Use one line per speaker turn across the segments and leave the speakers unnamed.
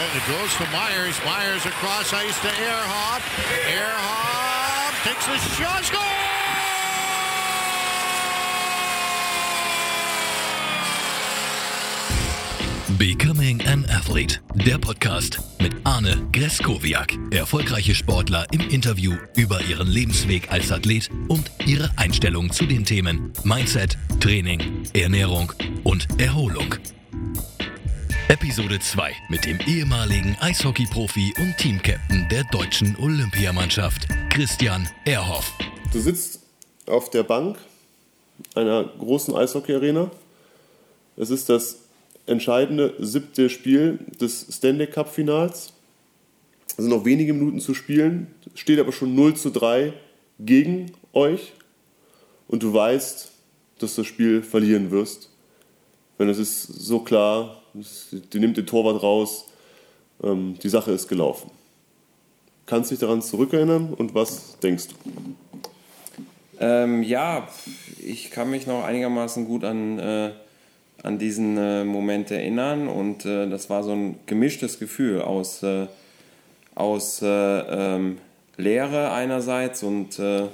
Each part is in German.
It goes to Myers. Myers across ice to Airhoff. Airhoff takes the shot. Score!
Becoming an Athlete, der Podcast mit Arne Greskowiak. Erfolgreiche Sportler im Interview über ihren Lebensweg als Athlet und ihre Einstellung zu den Themen Mindset, Training, Ernährung und Erholung. Episode 2 mit dem ehemaligen Eishockey-Profi und Teamcaptain der deutschen Olympiamannschaft, Christian Erhoff.
Du sitzt auf der Bank einer großen Eishockey-Arena. Es ist das entscheidende siebte Spiel des Stanley Cup Finals. Es sind noch wenige Minuten zu spielen, steht aber schon 0 zu 3 gegen euch und du weißt, dass du das Spiel verlieren wirst. Wenn es ist so klar, die nimmt den Torwart raus, ähm, die Sache ist gelaufen. Kannst du dich daran zurückerinnern und was denkst du?
Ähm, ja, ich kann mich noch einigermaßen gut an äh, an diesen äh, Moment erinnern und äh, das war so ein gemischtes Gefühl aus, äh, aus äh, ähm, Leere einerseits und äh,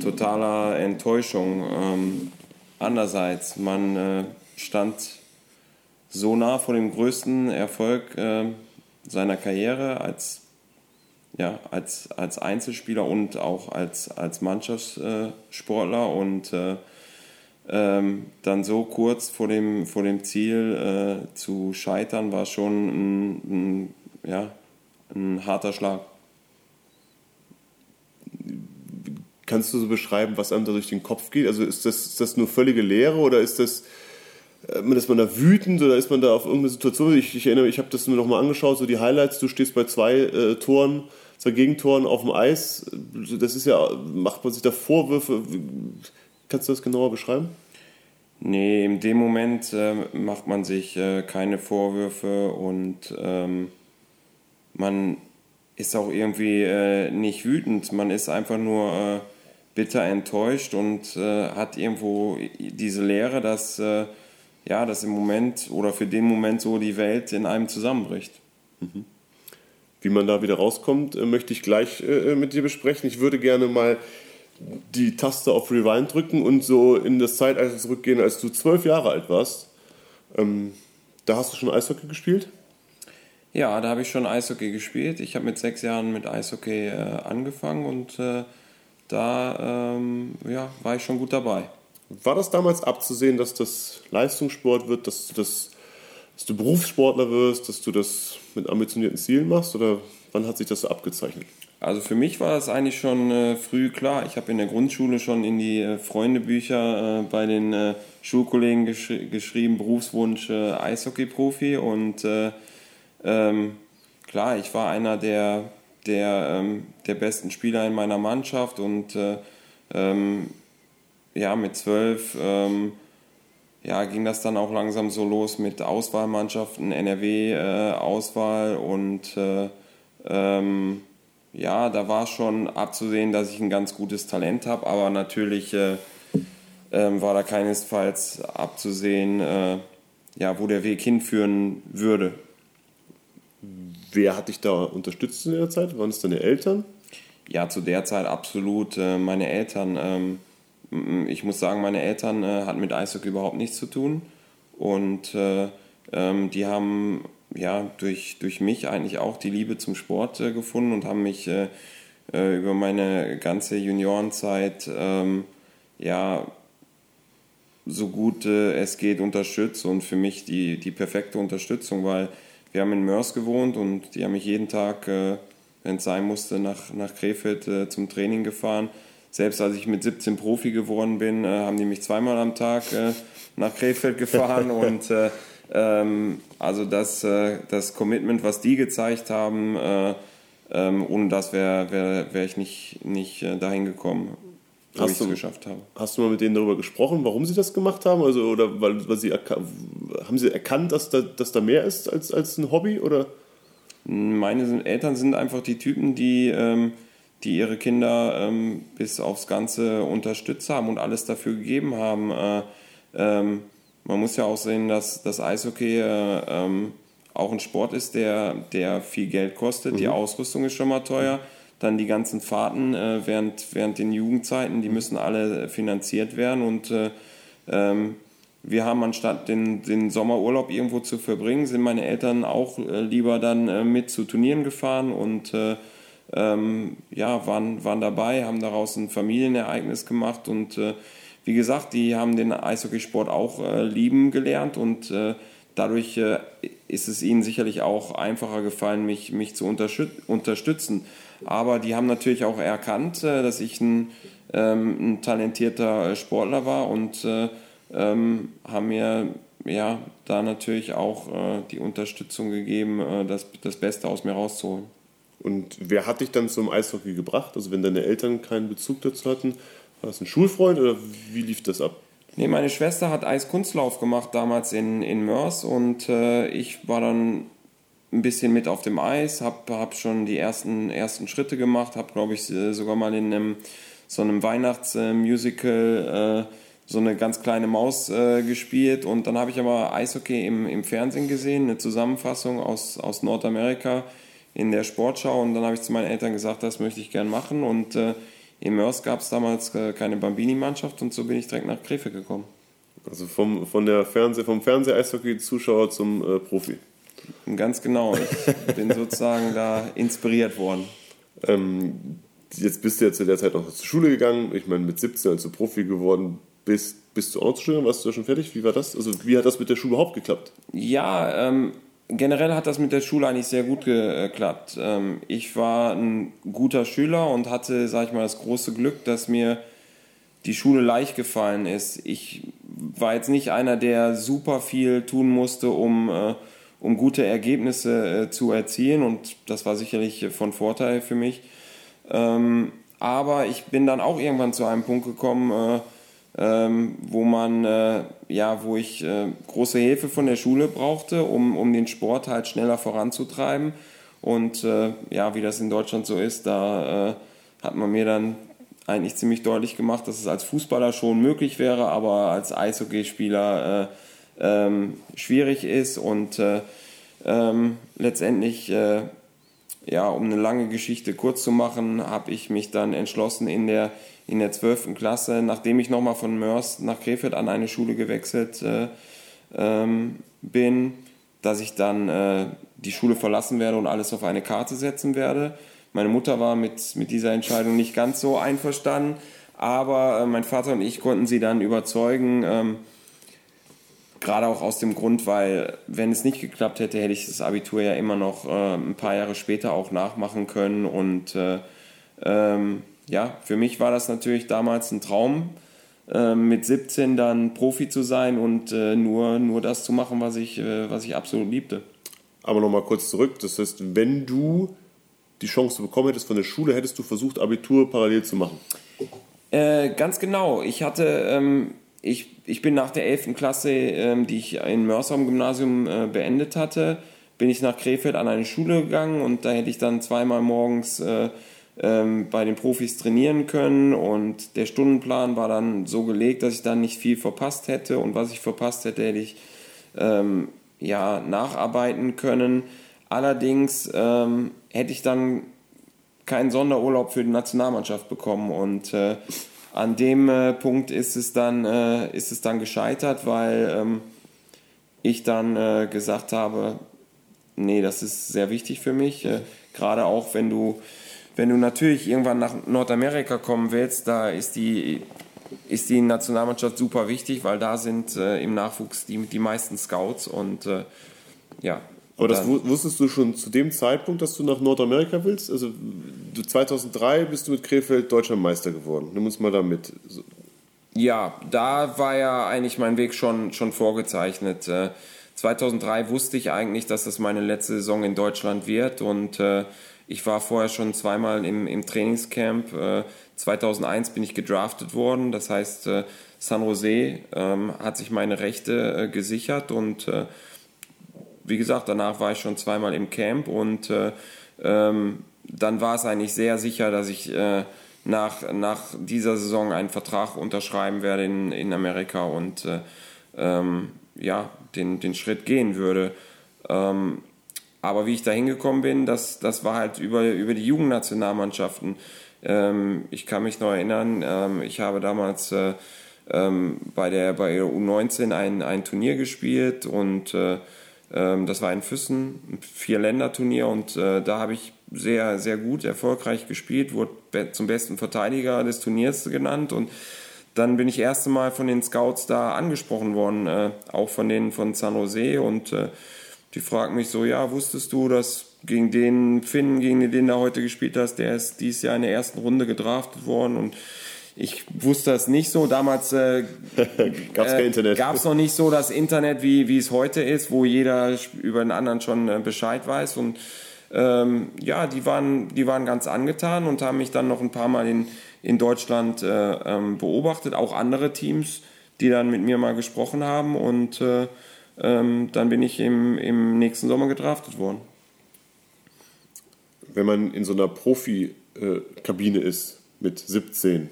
totaler Enttäuschung ähm, andererseits. Man stand so nah vor dem größten Erfolg seiner Karriere als, ja, als, als Einzelspieler und auch als, als Mannschaftssportler und ähm, dann so kurz vor dem, vor dem Ziel äh, zu scheitern, war schon ein, ein, ja, ein harter Schlag.
Kannst du so beschreiben, was einem da durch den Kopf geht? Also ist das, ist das nur völlige Leere oder ist das, äh, ist man da wütend oder ist man da auf irgendeine Situation? Ich, ich erinnere mich, ich habe das mir nochmal angeschaut, so die Highlights, du stehst bei zwei äh, Toren, zwei Gegentoren auf dem Eis. Das ist ja, macht man sich da Vorwürfe? Kannst du das genauer beschreiben?
Nee, in dem Moment äh, macht man sich äh, keine Vorwürfe und ähm, man ist auch irgendwie äh, nicht wütend. Man ist einfach nur äh, bitter enttäuscht und hat irgendwo diese Leere, dass, ja, dass im Moment oder für den Moment so die Welt in einem zusammenbricht. Mhm.
Wie man da wieder rauskommt, möchte ich gleich mit dir besprechen. Ich würde gerne mal die Taste auf Rewind drücken und so in das Zeitalter zurückgehen, als du zwölf Jahre alt warst. Ähm, da hast du schon Eishockey gespielt?
Ja, da habe ich schon Eishockey gespielt. Ich habe mit sechs Jahren mit Eishockey äh, angefangen und äh, da ähm, ja, war ich schon gut dabei.
War das damals abzusehen, dass das Leistungssport wird, dass du, das, dass du Berufssportler wirst, dass du das mit ambitionierten Zielen machst oder wann hat sich das so abgezeichnet?
Also für mich war das eigentlich schon äh, früh klar. Ich habe in der Grundschule schon in die äh, Freundebücher äh, bei den äh, Schulkollegen gesch geschrieben, Berufswunsch äh, Eishockey-Profi. Und äh, ähm, klar, ich war einer der, der, ähm, der besten Spieler in meiner Mannschaft und ähm, ja, mit zwölf ähm, ja, ging das dann auch langsam so los mit Auswahlmannschaften, NRW-Auswahl und ähm, ja, da war schon abzusehen, dass ich ein ganz gutes Talent habe, aber natürlich äh, äh, war da keinesfalls abzusehen, äh, ja, wo der Weg hinführen würde.
Wer hat dich da unterstützt in der Zeit? Waren es deine Eltern?
Ja, zu der Zeit absolut äh, meine Eltern. Ähm, ich muss sagen, meine Eltern äh, hatten mit Eishockey überhaupt nichts zu tun und äh, ähm, die haben ja, durch, durch mich eigentlich auch die Liebe zum Sport äh, gefunden und haben mich äh, äh, über meine ganze Juniorenzeit ähm, ja, so gut äh, es geht unterstützt und für mich die, die perfekte Unterstützung, weil wir haben in Mörs gewohnt und die haben mich jeden Tag, wenn es sein musste, nach, nach Krefeld zum Training gefahren. Selbst als ich mit 17 Profi geworden bin, haben die mich zweimal am Tag nach Krefeld gefahren und ähm, also das, äh, das Commitment, was die gezeigt haben, äh, ähm, ohne das wäre wär, wär ich nicht, nicht äh, dahin gekommen, wo ich es geschafft habe.
Hast du mal mit denen darüber gesprochen, warum sie das gemacht haben? Also, oder weil, weil sie haben sie erkannt, dass da, dass da mehr ist als, als ein Hobby? Oder?
Meine Eltern sind einfach die Typen, die, ähm, die ihre Kinder ähm, bis aufs Ganze unterstützt haben und alles dafür gegeben haben. Äh, ähm, man muss ja auch sehen, dass das Eishockey äh, ähm, auch ein Sport ist, der, der viel Geld kostet. Mhm. Die Ausrüstung ist schon mal teuer. Dann die ganzen Fahrten äh, während, während den Jugendzeiten, die müssen alle finanziert werden. Und äh, ähm, wir haben anstatt den, den Sommerurlaub irgendwo zu verbringen, sind meine Eltern auch äh, lieber dann äh, mit zu Turnieren gefahren und äh, ähm, ja, waren, waren dabei, haben daraus ein Familienereignis gemacht und äh, wie gesagt, die haben den Eishockeysport auch äh, lieben gelernt und äh, dadurch ist es ihnen sicherlich auch einfacher gefallen, mich, mich zu unterstützen. Aber die haben natürlich auch erkannt, dass ich ein, ähm, ein talentierter Sportler war und ähm, haben mir ja, da natürlich auch äh, die Unterstützung gegeben, äh, das, das Beste aus mir rauszuholen.
Und wer hat dich dann zum Eishockey gebracht? Also wenn deine Eltern keinen Bezug dazu hatten, war das ein Schulfreund oder wie lief das ab?
Nee, meine Schwester hat Eiskunstlauf gemacht damals in, in Mörs und äh, ich war dann ein bisschen mit auf dem Eis, habe hab schon die ersten, ersten Schritte gemacht, habe glaube ich äh, sogar mal in einem, so einem Weihnachtsmusical äh, so eine ganz kleine Maus äh, gespielt und dann habe ich aber Eishockey im, im Fernsehen gesehen, eine Zusammenfassung aus, aus Nordamerika in der Sportschau und dann habe ich zu meinen Eltern gesagt, das möchte ich gern machen und äh, in Mörs gab es damals äh, keine Bambini-Mannschaft und so bin ich direkt nach Krefeld gekommen.
Also vom, von der Fernseh, vom Fernseh-Eishockey-Zuschauer zum äh, Profi.
Ganz genau, ich bin sozusagen da inspiriert worden.
Ähm, jetzt bist du ja zu der Zeit noch zur Schule gegangen. Ich meine, mit 17, als du Profi geworden bist, bist du Ortsstudent, warst du ja schon fertig? Wie war das? Also wie hat das mit der Schule überhaupt geklappt?
Ja, ähm, generell hat das mit der Schule eigentlich sehr gut geklappt. Ähm, ich war ein guter Schüler und hatte, sag ich mal, das große Glück, dass mir die Schule leicht gefallen ist. Ich war jetzt nicht einer, der super viel tun musste, um, äh, um gute Ergebnisse äh, zu erzielen und das war sicherlich von Vorteil für mich. Ähm, aber ich bin dann auch irgendwann zu einem Punkt gekommen, äh, ähm, wo man, äh, ja, wo ich äh, große Hilfe von der Schule brauchte, um, um den Sport halt schneller voranzutreiben. Und äh, ja, wie das in Deutschland so ist, da äh, hat man mir dann eigentlich ziemlich deutlich gemacht, dass es als Fußballer schon möglich wäre, aber als Eishockeyspieler äh, ähm, schwierig ist. Und äh, ähm, letztendlich, ja, um eine lange Geschichte kurz zu machen, habe ich mich dann entschlossen, in der in der 12. Klasse, nachdem ich nochmal von Mörs nach Krefeld an eine Schule gewechselt äh, ähm, bin, dass ich dann äh, die Schule verlassen werde und alles auf eine Karte setzen werde. Meine Mutter war mit, mit dieser Entscheidung nicht ganz so einverstanden, aber äh, mein Vater und ich konnten sie dann überzeugen, ähm, gerade auch aus dem Grund, weil wenn es nicht geklappt hätte, hätte ich das Abitur ja immer noch äh, ein paar Jahre später auch nachmachen können und äh, ähm, ja, für mich war das natürlich damals ein Traum, äh, mit 17 dann Profi zu sein und äh, nur, nur das zu machen, was ich, äh, was ich absolut liebte.
Aber nochmal kurz zurück, das heißt, wenn du die Chance bekommen hättest von der Schule, hättest du versucht, Abitur parallel zu machen?
Äh, ganz genau. Ich hatte, ähm, ich, ich bin nach der 11. Klasse, ähm, die ich in Mörser am Gymnasium äh, beendet hatte, bin ich nach Krefeld an eine Schule gegangen und da hätte ich dann zweimal morgens äh, ähm, bei den Profis trainieren können. Und der Stundenplan war dann so gelegt, dass ich dann nicht viel verpasst hätte. Und was ich verpasst hätte, hätte ich ähm, ja nacharbeiten können. Allerdings ähm, hätte ich dann keinen Sonderurlaub für die Nationalmannschaft bekommen. Und äh, an dem äh, Punkt ist es dann äh, ist es dann gescheitert, weil ähm, ich dann äh, gesagt habe, nee, das ist sehr wichtig für mich, äh, gerade auch wenn du wenn du natürlich irgendwann nach Nordamerika kommen willst, da ist die, ist die Nationalmannschaft super wichtig, weil da sind äh, im Nachwuchs die, die meisten Scouts und äh, ja.
Aber das wusstest du schon zu dem Zeitpunkt, dass du nach Nordamerika willst? Also du, 2003 bist du mit Krefeld Deutscher Meister geworden. Nimm uns mal da mit.
Ja, da war ja eigentlich mein Weg schon, schon vorgezeichnet. 2003 äh, wusste ich eigentlich, dass das meine letzte Saison in Deutschland wird und äh, ich war vorher schon zweimal im, im Trainingscamp. Äh, 2001 bin ich gedraftet worden. Das heißt, äh, San Jose ähm, hat sich meine Rechte äh, gesichert und äh, wie gesagt, danach war ich schon zweimal im Camp und äh, ähm, dann war es eigentlich sehr sicher, dass ich äh, nach, nach dieser Saison einen Vertrag unterschreiben werde in, in Amerika und ähm, ja, den, den Schritt gehen würde. Ähm, aber wie ich da hingekommen bin, das, das war halt über, über die Jugendnationalmannschaften. Ähm, ich kann mich noch erinnern, ähm, ich habe damals äh, ähm, bei der bei der U19 ein, ein Turnier gespielt und äh, ähm, das war in Füssen, ein Vier-Länder-Turnier und äh, da habe ich sehr, sehr gut, erfolgreich gespielt, wurde zum besten Verteidiger des Turniers genannt und dann bin ich erste Mal von den Scouts da angesprochen worden, äh, auch von denen von San Jose und äh, die fragt mich so, ja, wusstest du, dass gegen den Finn, gegen den du heute gespielt hast, der ist dieses Jahr in der ersten Runde gedraftet worden und ich wusste das nicht so. Damals äh,
gab es kein Internet.
Gab es noch nicht so das Internet, wie, wie es heute ist, wo jeder über den anderen schon äh, Bescheid weiß. Und ähm, ja, die waren, die waren ganz angetan und haben mich dann noch ein paar Mal in, in Deutschland äh, ähm, beobachtet, auch andere Teams, die dann mit mir mal gesprochen haben. Und äh, ähm, dann bin ich im, im nächsten Sommer gedraftet worden.
Wenn man in so einer Profikabine ist mit 17,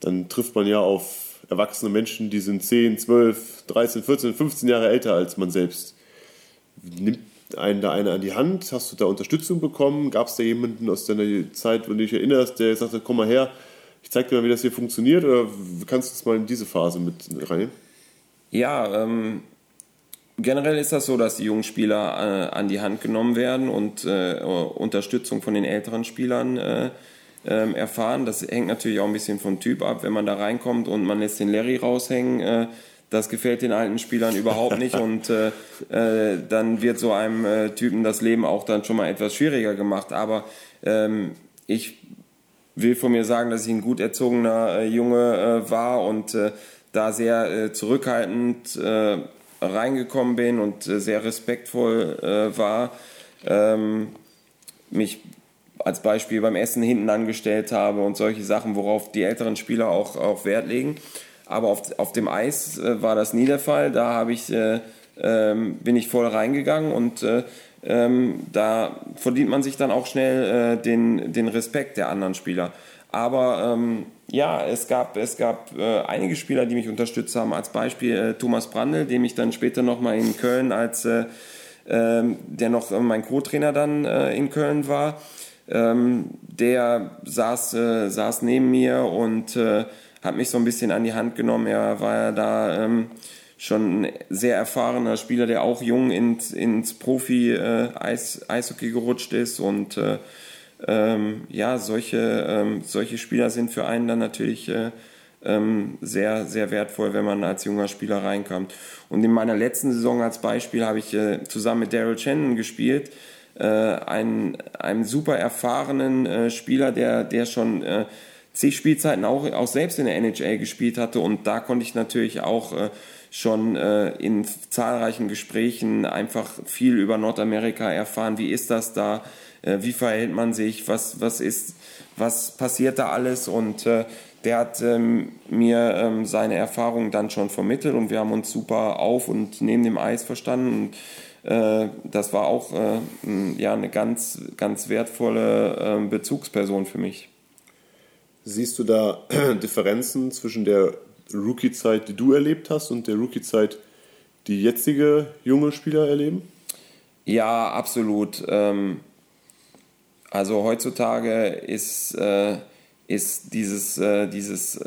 dann trifft man ja auf erwachsene Menschen, die sind 10, 12, 13, 14, 15 Jahre älter als man selbst. Nimmt einen da einer an die Hand? Hast du da Unterstützung bekommen? Gab es da jemanden aus deiner Zeit, wenn du dich erinnerst, der sagte, komm mal her, ich zeig dir mal, wie das hier funktioniert? Oder kannst du es mal in diese Phase mit rein?
Ja, ähm, generell ist das so, dass die jungen Spieler äh, an die Hand genommen werden und äh, Unterstützung von den älteren Spielern äh, ähm, erfahren. Das hängt natürlich auch ein bisschen vom Typ ab. Wenn man da reinkommt und man lässt den Larry raushängen, äh, das gefällt den alten Spielern überhaupt nicht und äh, äh, dann wird so einem Typen das Leben auch dann schon mal etwas schwieriger gemacht. Aber ähm, ich will von mir sagen, dass ich ein gut erzogener Junge war und da sehr zurückhaltend reingekommen bin und äh, sehr respektvoll äh, war. Ähm, mich als Beispiel beim Essen hinten angestellt habe und solche Sachen, worauf die älteren Spieler auch, auch Wert legen. Aber auf, auf dem Eis äh, war das nie der Fall. Da habe ich, äh, ähm, bin ich voll reingegangen und äh, ähm, da verdient man sich dann auch schnell äh, den, den Respekt der anderen Spieler. Aber ähm, ja, es gab, es gab äh, einige Spieler, die mich unterstützt haben. Als Beispiel äh, Thomas Brandl, dem ich dann später nochmal in Köln als ähm, der noch mein Co-Trainer dann in Köln war ähm, der saß, äh, saß neben mir und äh, hat mich so ein bisschen an die Hand genommen. Er war ja da ähm, schon ein sehr erfahrener Spieler, der auch jung ins, ins Profi-Eishockey äh, gerutscht ist und äh, ähm, ja, solche, ähm, solche Spieler sind für einen dann natürlich äh, ähm, sehr, sehr wertvoll, wenn man als junger Spieler reinkommt. Und in meiner letzten Saison als Beispiel habe ich äh, zusammen mit Daryl Shannon gespielt äh, einen, einen super erfahrenen äh, Spieler, der, der schon äh, zig Spielzeiten auch, auch selbst in der NHL gespielt hatte und da konnte ich natürlich auch äh, schon äh, in zahlreichen Gesprächen einfach viel über Nordamerika erfahren. Wie ist das da? Äh, wie verhält man sich? Was, was ist, was passiert da alles? Und äh, der hat ähm, mir ähm, seine Erfahrungen dann schon vermittelt und wir haben uns super auf und neben dem Eis verstanden. Und äh, das war auch äh, ja, eine ganz, ganz wertvolle ähm, Bezugsperson für mich.
Siehst du da Differenzen zwischen der Rookie-Zeit, die du erlebt hast, und der Rookie-Zeit, die jetzige junge Spieler erleben?
Ja, absolut. Ähm, also heutzutage ist, äh, ist dieses, dieses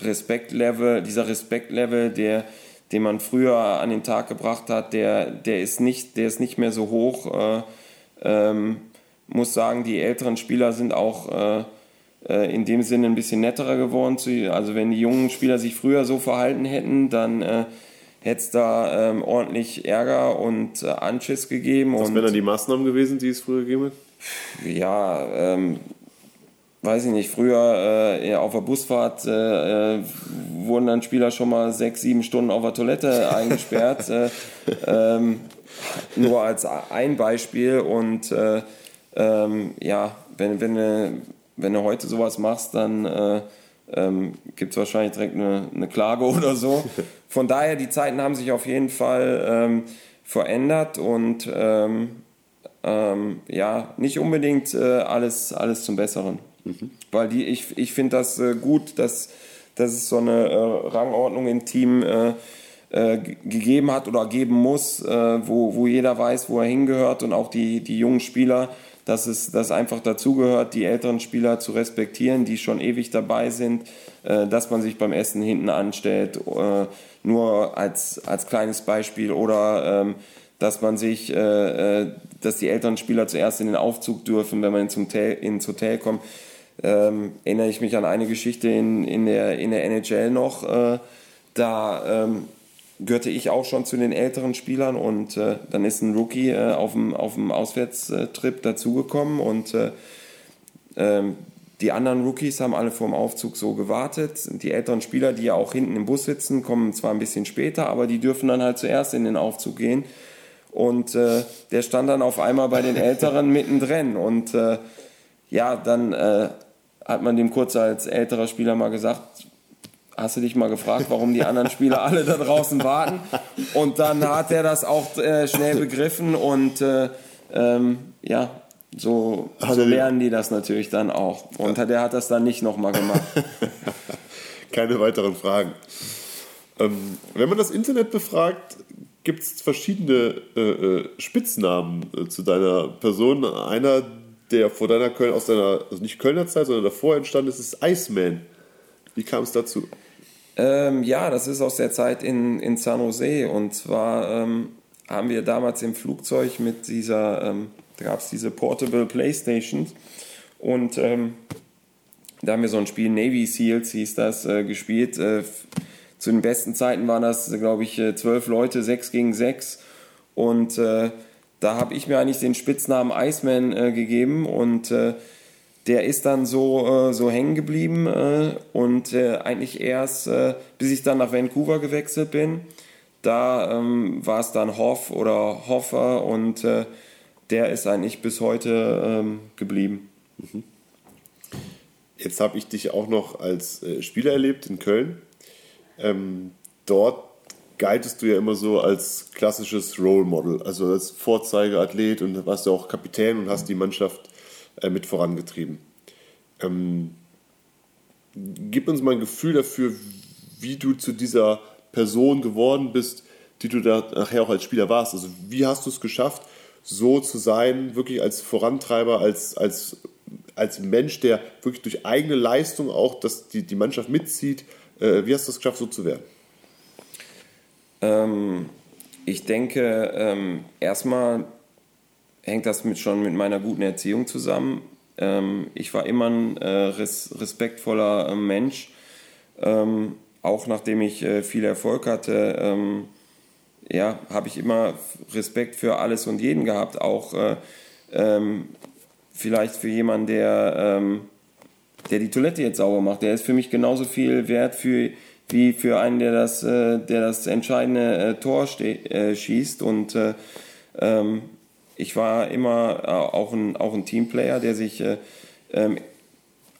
Respektlevel, dieser Respektlevel, der den man früher an den Tag gebracht hat, der, der, ist, nicht, der ist nicht mehr so hoch. Äh, ähm, muss sagen, die älteren Spieler sind auch äh, äh, in dem Sinne ein bisschen netterer geworden. Also wenn die jungen Spieler sich früher so verhalten hätten, dann äh, hätte es da ähm, ordentlich Ärger und äh, Anschiss gegeben.
Was wären dann die Maßnahmen gewesen, die es früher gegeben hat?
Ja, ähm, weiß ich nicht, früher äh, auf der Busfahrt äh, äh, wurden dann Spieler schon mal sechs, sieben Stunden auf der Toilette eingesperrt. äh, ähm, nur als ein Beispiel. Und äh, ähm, ja, wenn, wenn, du, wenn du heute sowas machst, dann äh, ähm, gibt es wahrscheinlich direkt eine, eine, Klage oder so. Von daher, die Zeiten haben sich auf jeden Fall ähm, verändert und ähm, ja, nicht unbedingt äh, alles, alles zum Besseren. Mhm. Weil die, ich, ich finde das äh, gut, dass, dass es so eine äh, Rangordnung im Team äh, äh, gegeben hat oder geben muss, äh, wo, wo jeder weiß, wo er hingehört und auch die, die jungen Spieler, dass es dass einfach dazugehört, die älteren Spieler zu respektieren, die schon ewig dabei sind, dass man sich beim Essen hinten anstellt, nur als, als kleines Beispiel oder ähm, dass man sich, äh, äh, dass die älteren Spieler zuerst in den Aufzug dürfen, wenn man ins Hotel, ins Hotel kommt. Ähm, erinnere ich mich an eine Geschichte in, in, der, in der NHL noch. Äh, da ähm, gehörte ich auch schon zu den älteren Spielern und äh, dann ist ein Rookie äh, auf dem auf dem Auswärtstrip dazugekommen und äh, ähm, die anderen Rookies haben alle vor dem Aufzug so gewartet. Die älteren Spieler, die ja auch hinten im Bus sitzen, kommen zwar ein bisschen später, aber die dürfen dann halt zuerst in den Aufzug gehen. Und äh, der stand dann auf einmal bei den Älteren mittendrin. Und äh, ja, dann äh, hat man dem kurz als älterer Spieler mal gesagt, hast du dich mal gefragt, warum die anderen Spieler alle da draußen warten? Und dann hat er das auch äh, schnell begriffen und äh, ähm, ja, so, so lernen die das natürlich dann auch. Und ja. der hat das dann nicht nochmal gemacht.
Keine weiteren Fragen. Ähm, wenn man das Internet befragt, gibt es verschiedene äh, äh, Spitznamen äh, zu deiner Person. Einer, der vor deiner Köln, aus deiner, also nicht Kölner Zeit, sondern davor entstanden ist, ist Iceman. Wie kam es dazu?
Ähm, ja, das ist aus der Zeit in, in San Jose. Und zwar ähm, haben wir damals im Flugzeug mit dieser ähm, da gab es diese Portable Playstations und ähm, da haben wir so ein Spiel Navy Seals hieß das äh, gespielt. Äh, zu den besten Zeiten waren das, glaube ich, äh, zwölf Leute, sechs gegen sechs und äh, da habe ich mir eigentlich den Spitznamen Iceman äh, gegeben und äh, der ist dann so, so hängen geblieben und eigentlich erst, bis ich dann nach Vancouver gewechselt bin, da ähm, war es dann Hoff oder Hoffer und der ist eigentlich bis heute ähm, geblieben. Mhm.
Jetzt habe ich dich auch noch als äh, Spieler erlebt in Köln. Ähm, dort galtest du ja immer so als klassisches Role Model, also als Vorzeigeathlet und warst ja auch Kapitän und hast die Mannschaft äh, mit vorangetrieben. Ähm, gib uns mal ein Gefühl dafür, wie du zu dieser Person geworden bist, die du da nachher auch als Spieler warst. Also wie hast du es geschafft, so zu sein, wirklich als Vorantreiber, als, als, als Mensch, der wirklich durch eigene Leistung auch das, die, die Mannschaft mitzieht. Äh, wie hast du es geschafft, so zu werden?
Ähm, ich denke, ähm, erstmal hängt das mit, schon mit meiner guten Erziehung zusammen. Ähm, ich war immer ein äh, res respektvoller äh, Mensch, ähm, auch nachdem ich äh, viel Erfolg hatte ähm, ja, habe ich immer Respekt für alles und jeden gehabt, auch äh, ähm, vielleicht für jemanden, der, ähm, der die Toilette jetzt sauber macht. Der ist für mich genauso viel wert für, wie für einen, der das, äh, der das entscheidende äh, Tor äh, schießt. Und äh, ähm, ich war immer äh, auch, ein, auch ein Teamplayer, der sich ähm,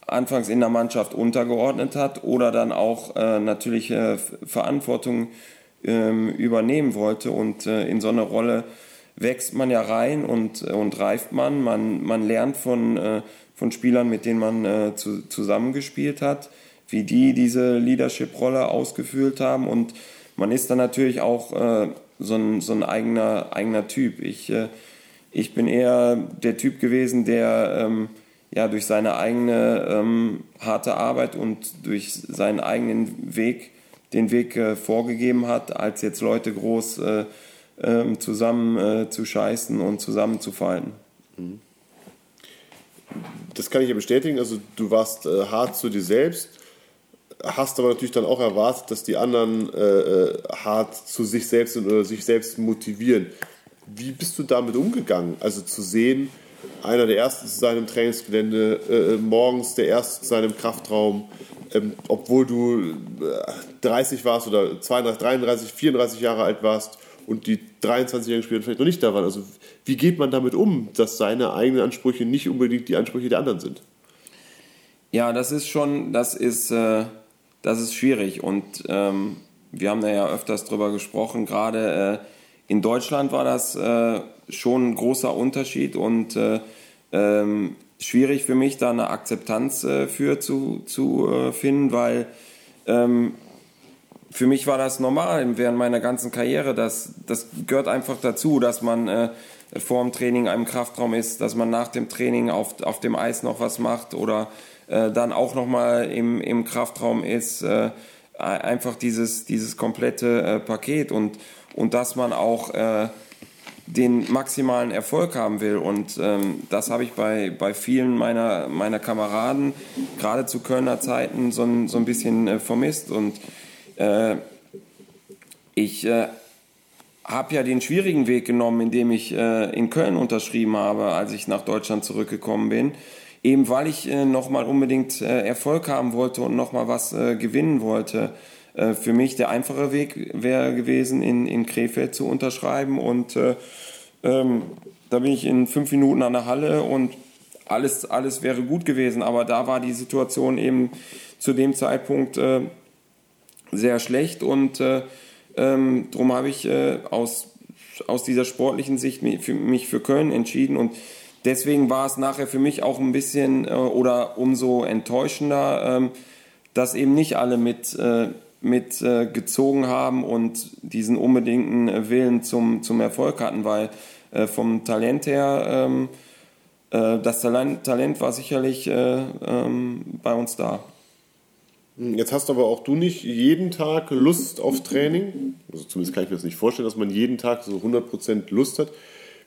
anfangs in der Mannschaft untergeordnet hat oder dann auch natürlich Verantwortung ähm, übernehmen wollte. Und äh, in so eine Rolle wächst man ja rein und, äh, und reift man. Man, man lernt von, äh, von Spielern, mit denen man äh, zu, zusammengespielt hat, wie die diese Leadership-Rolle ausgefüllt haben. Und man ist dann natürlich auch äh, so, ein, so ein eigener, eigener Typ. Ich, äh, ich bin eher der Typ gewesen, der ähm, ja, durch seine eigene ähm, harte Arbeit und durch seinen eigenen Weg den Weg äh, vorgegeben hat, als jetzt Leute groß äh, äh, zusammen äh, zu scheißen und zusammenzufalten. Mhm.
Das kann ich ja bestätigen. Also du warst äh, hart zu dir selbst, hast aber natürlich dann auch erwartet, dass die anderen äh, hart zu sich selbst sind oder sich selbst motivieren. Wie bist du damit umgegangen? Also zu sehen, einer der Ersten zu sein im Trainingsgelände, morgens der Erste zu sein im Kraftraum, ähm, obwohl du 30 äh, warst oder 32, 33, 34 Jahre alt warst und die 23-jährigen Spieler vielleicht noch nicht da waren. Also wie geht man damit um, dass seine eigenen Ansprüche nicht unbedingt die Ansprüche der anderen sind?
Ja, das ist schon, das ist, äh, das ist schwierig und ähm, wir haben da ja öfters drüber gesprochen. Gerade äh, in Deutschland war das äh, schon ein großer Unterschied und äh, ähm, schwierig für mich, da eine Akzeptanz äh, für zu, zu äh, finden, weil ähm, für mich war das normal während meiner ganzen Karriere. Das, das gehört einfach dazu, dass man äh, vor dem Training im Kraftraum ist, dass man nach dem Training auf, auf dem Eis noch was macht oder äh, dann auch nochmal im, im Kraftraum ist. Äh, einfach dieses, dieses komplette äh, Paket und, und dass man auch äh, den maximalen Erfolg haben will. Und ähm, das habe ich bei, bei vielen meiner, meiner Kameraden, gerade zu Kölner Zeiten, so ein, so ein bisschen äh, vermisst. Und äh, ich habe ja den schwierigen Weg genommen, indem ich äh, in Köln unterschrieben habe, als ich nach Deutschland zurückgekommen bin. Eben weil ich äh, nochmal unbedingt äh, Erfolg haben wollte und nochmal was äh, gewinnen wollte. Äh, für mich der einfache Weg wäre gewesen, in, in Krefeld zu unterschreiben. Und äh, ähm, da bin ich in fünf Minuten an der Halle und alles, alles wäre gut gewesen. Aber da war die Situation eben zu dem Zeitpunkt äh, sehr schlecht und ähm, darum habe ich äh, aus, aus dieser sportlichen Sicht mich für, mich für Köln entschieden und deswegen war es nachher für mich auch ein bisschen äh, oder umso enttäuschender, ähm, dass eben nicht alle mit, äh, mit äh, gezogen haben und diesen unbedingten Willen zum, zum Erfolg hatten, weil äh, vom Talent her, ähm, äh, das Talent, Talent war sicherlich äh, ähm, bei uns da.
Jetzt hast aber auch du nicht jeden Tag Lust auf Training. Also zumindest kann ich mir das nicht vorstellen, dass man jeden Tag so 100% Lust hat.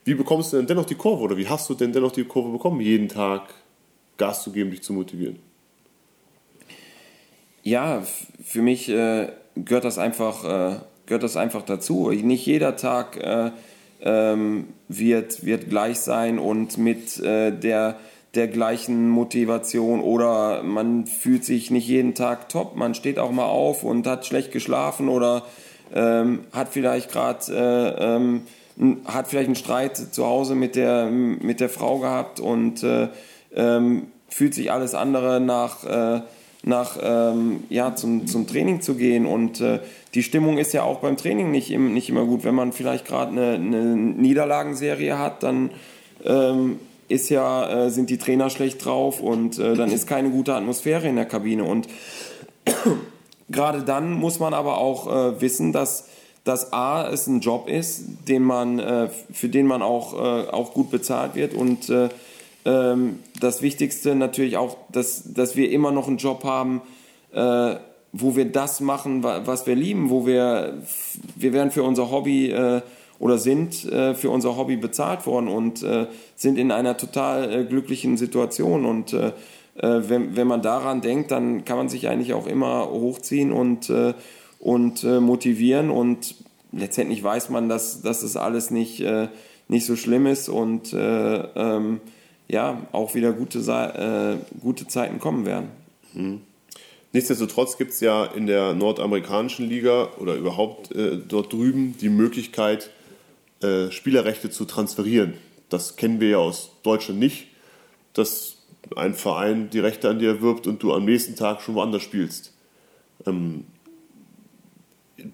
Wie bekommst du denn dennoch die Kurve oder wie hast du denn dennoch die Kurve bekommen, jeden Tag Gas zu geben, dich zu motivieren?
Ja, für mich äh, gehört, das einfach, äh, gehört das einfach dazu. Nicht jeder Tag äh, ähm, wird, wird gleich sein und mit äh, der der gleichen Motivation oder man fühlt sich nicht jeden Tag top, man steht auch mal auf und hat schlecht geschlafen oder ähm, hat vielleicht gerade äh, ähm, hat vielleicht einen Streit zu Hause mit der mit der Frau gehabt und äh, ähm, fühlt sich alles andere nach äh, nach ähm, ja zum, zum Training zu gehen und äh, die Stimmung ist ja auch beim Training nicht, im, nicht immer gut. Wenn man vielleicht gerade eine, eine Niederlagenserie hat, dann ähm, ist ja, äh, sind die Trainer schlecht drauf und äh, dann ist keine gute Atmosphäre in der Kabine. Und gerade dann muss man aber auch äh, wissen, dass dass A es ein Job ist, den man, äh, für den man auch, äh, auch gut bezahlt wird und äh, ähm, das Wichtigste natürlich auch, dass, dass wir immer noch einen Job haben, wo wir das machen, was wir lieben, wo wir, wir werden für unser Hobby oder sind äh, für unser Hobby bezahlt worden und äh, sind in einer total äh, glücklichen Situation. Und äh, äh, wenn, wenn man daran denkt, dann kann man sich eigentlich auch immer hochziehen und, äh, und motivieren. Und letztendlich weiß man, dass, dass das alles nicht, nicht so schlimm ist und ähm, ja, auch wieder gute, gute Zeiten kommen werden.
Mhm. Nichtsdestotrotz gibt es ja in der nordamerikanischen Liga oder überhaupt dort drüben die Möglichkeit, äh, Spielerrechte zu transferieren. Das kennen wir ja aus Deutschland nicht, dass ein Verein die Rechte an dir erwirbt und du am nächsten Tag schon woanders spielst. Ähm,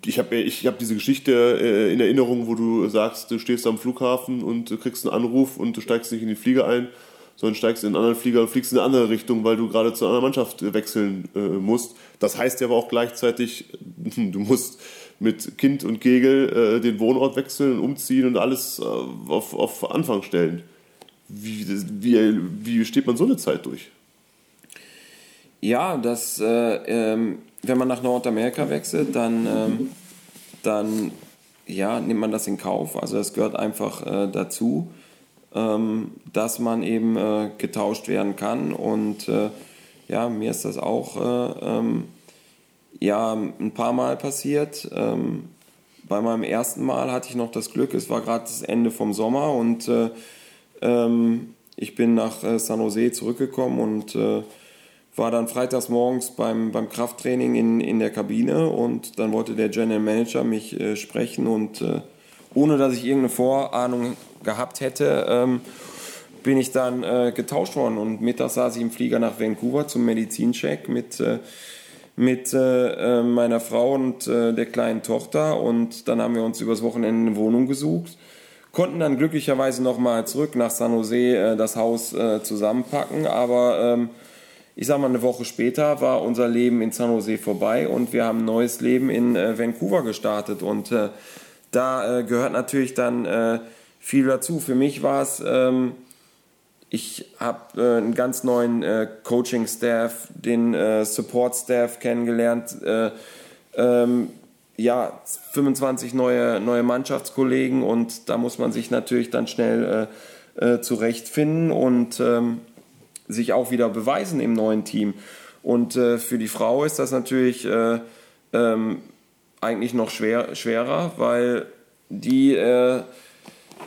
ich habe ich hab diese Geschichte äh, in Erinnerung, wo du sagst, du stehst am Flughafen und du kriegst einen Anruf und du steigst nicht in den Flieger ein, sondern steigst in einen anderen Flieger und fliegst in eine andere Richtung, weil du gerade zu einer Mannschaft wechseln äh, musst. Das heißt ja aber auch gleichzeitig, du musst mit Kind und Kegel äh, den Wohnort wechseln, und umziehen und alles äh, auf, auf Anfang stellen. Wie, wie, wie steht man so eine Zeit durch?
Ja, das, äh, ähm, wenn man nach Nordamerika wechselt, dann, ähm, dann ja, nimmt man das in Kauf. Also es gehört einfach äh, dazu, ähm, dass man eben äh, getauscht werden kann. Und äh, ja, mir ist das auch ähm, ja, ein paar Mal passiert. Ähm, bei meinem ersten Mal hatte ich noch das Glück, es war gerade das Ende vom Sommer und äh, ähm, ich bin nach äh, San Jose zurückgekommen und äh, war dann freitags morgens beim, beim Krafttraining in, in der Kabine und dann wollte der General Manager mich äh, sprechen und äh, ohne dass ich irgendeine Vorahnung gehabt hätte, ähm, bin ich dann äh, getauscht worden und mittags saß ich im Flieger nach Vancouver zum Medizincheck mit äh, mit äh, äh, meiner Frau und äh, der kleinen Tochter und dann haben wir uns übers Wochenende eine Wohnung gesucht, konnten dann glücklicherweise nochmal zurück nach San Jose äh, das Haus äh, zusammenpacken, aber ähm, ich sag mal, eine Woche später war unser Leben in San Jose vorbei und wir haben ein neues Leben in äh, Vancouver gestartet. Und da gehört natürlich dann viel dazu. Für mich war es, ähm, ich habe äh, einen ganz neuen äh, Coaching-Staff, den Support-Staff kennengelernt. Ähm, ja, 25 neue, neue Mannschaftskollegen und da muss man sich natürlich dann schnell zurechtfinden und ähm, sich auch wieder beweisen im neuen Team. Und äh, für die Frau ist das natürlich äh, ähm, eigentlich noch schwer, schwerer, weil die äh,